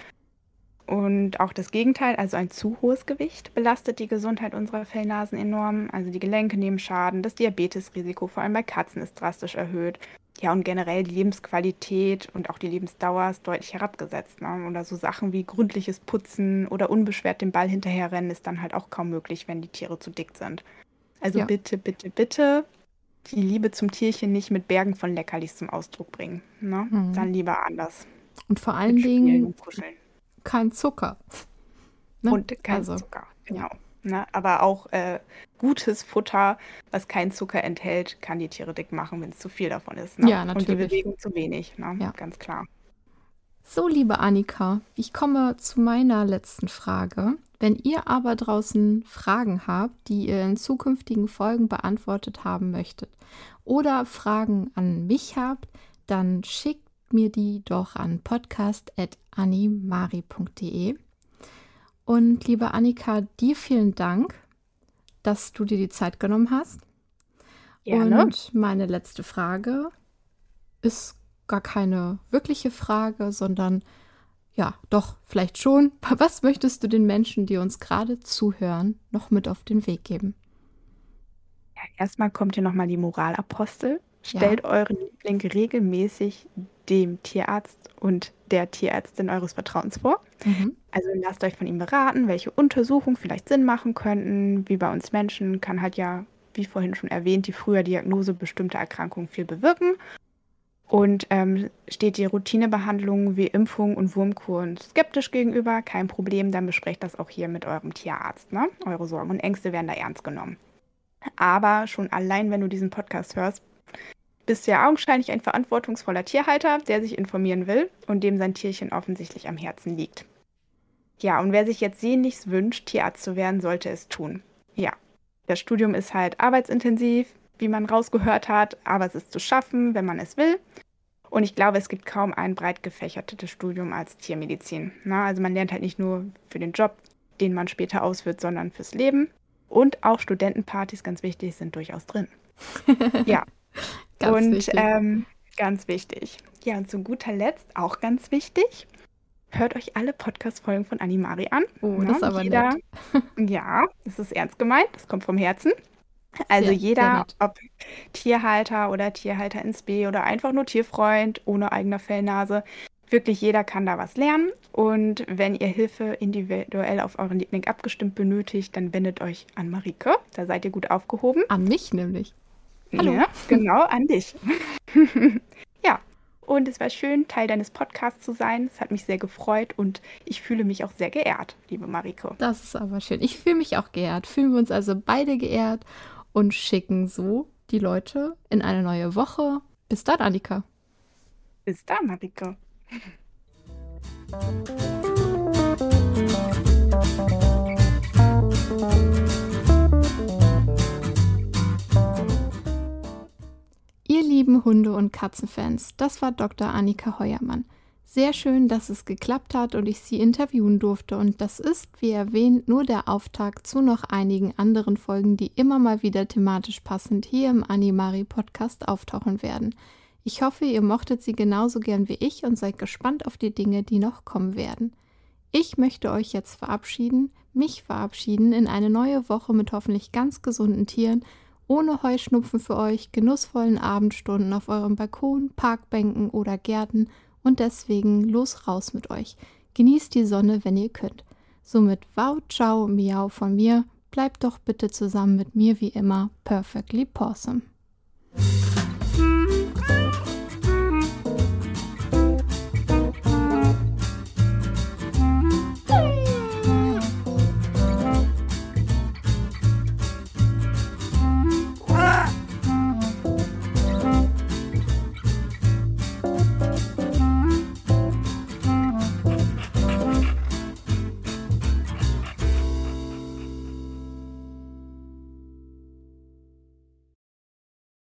Und auch das Gegenteil, also ein zu hohes Gewicht belastet die Gesundheit unserer Fellnasen enorm. Also die Gelenke nehmen Schaden, das Diabetesrisiko vor allem bei Katzen ist drastisch erhöht. Ja, und generell die Lebensqualität und auch die Lebensdauer ist deutlich herabgesetzt. Ne? Oder so Sachen wie gründliches Putzen oder unbeschwert den Ball hinterherrennen ist dann halt auch kaum möglich, wenn die Tiere zu dick sind. Also ja. bitte, bitte, bitte die Liebe zum Tierchen nicht mit Bergen von Leckerlis zum Ausdruck bringen. Ne? Mhm. Dann lieber anders. Und vor allen Dingen kein Zucker. Ne? Und kein also, Zucker, genau. Ne? Aber auch äh, gutes Futter, was keinen Zucker enthält, kann die Tiere dick machen, wenn es zu viel davon ist. Ne? Ja, natürlich. Und die Bewegung zu wenig, ne? ja. ganz klar. So, liebe Annika, ich komme zu meiner letzten Frage. Wenn ihr aber draußen Fragen habt, die ihr in zukünftigen Folgen beantwortet haben möchtet oder Fragen an mich habt, dann schickt mir die doch an podcast.animari.de. Und liebe Annika, dir vielen Dank, dass du dir die Zeit genommen hast. Gerne. Und meine letzte Frage ist gar keine wirkliche Frage, sondern ja, doch, vielleicht schon. Was möchtest du den Menschen, die uns gerade zuhören, noch mit auf den Weg geben? Ja, erstmal kommt hier nochmal die Moralapostel. Stellt ja. euren Liebling regelmäßig dem Tierarzt und der Tierärztin eures Vertrauens vor. Mhm. Also lasst euch von ihm beraten, welche Untersuchungen vielleicht Sinn machen könnten. Wie bei uns Menschen kann halt ja, wie vorhin schon erwähnt, die frühe Diagnose bestimmter Erkrankungen viel bewirken. Und ähm, steht die Routinebehandlung wie Impfung und Wurmkuren skeptisch gegenüber, kein Problem, dann besprecht das auch hier mit eurem Tierarzt. Ne? Eure Sorgen und Ängste werden da ernst genommen. Aber schon allein, wenn du diesen Podcast hörst, bist du ja augenscheinlich ein verantwortungsvoller Tierhalter, der sich informieren will und dem sein Tierchen offensichtlich am Herzen liegt. Ja, und wer sich jetzt sehnlichst wünscht, Tierarzt zu werden, sollte es tun. Ja, das Studium ist halt arbeitsintensiv, wie man rausgehört hat, aber es ist zu schaffen, wenn man es will. Und ich glaube, es gibt kaum ein breit gefächertes Studium als Tiermedizin. Na, also man lernt halt nicht nur für den Job, den man später ausführt, sondern fürs Leben. Und auch Studentenpartys, ganz wichtig, sind durchaus drin. ja. ganz und wichtig. Ähm, ganz wichtig. Ja, und zu guter Letzt auch ganz wichtig. Hört euch alle Podcast-Folgen von Animari an. Oh, das ist aber jeder, nett. Ja, das ist ernst gemeint, das kommt vom Herzen. Also sehr, jeder, sehr ob Tierhalter oder Tierhalter ins B oder einfach nur Tierfreund ohne eigener Fellnase, wirklich jeder kann da was lernen. Und wenn ihr Hilfe individuell auf euren Liebling abgestimmt benötigt, dann wendet euch an Marike. Da seid ihr gut aufgehoben. An mich nämlich. Hallo. Ja, genau, an dich. ja, und es war schön, Teil deines Podcasts zu sein. Es hat mich sehr gefreut und ich fühle mich auch sehr geehrt, liebe Marike. Das ist aber schön. Ich fühle mich auch geehrt. Fühlen wir uns also beide geehrt und schicken so die Leute in eine neue Woche. Bis dann, Annika. Bis dann, Annika. Lieben Hunde- und Katzenfans, das war Dr. Annika Heuermann. Sehr schön, dass es geklappt hat und ich Sie interviewen durfte. Und das ist, wie erwähnt, nur der Auftakt zu noch einigen anderen Folgen, die immer mal wieder thematisch passend hier im Animari Podcast auftauchen werden. Ich hoffe, ihr mochtet sie genauso gern wie ich und seid gespannt auf die Dinge, die noch kommen werden. Ich möchte euch jetzt verabschieden, mich verabschieden in eine neue Woche mit hoffentlich ganz gesunden Tieren, ohne Heuschnupfen für euch, genussvollen Abendstunden auf eurem Balkon, Parkbänken oder Gärten und deswegen los raus mit euch. Genießt die Sonne, wenn ihr könnt. Somit wow, ciao, miau von mir. Bleibt doch bitte zusammen mit mir wie immer perfectly awesome.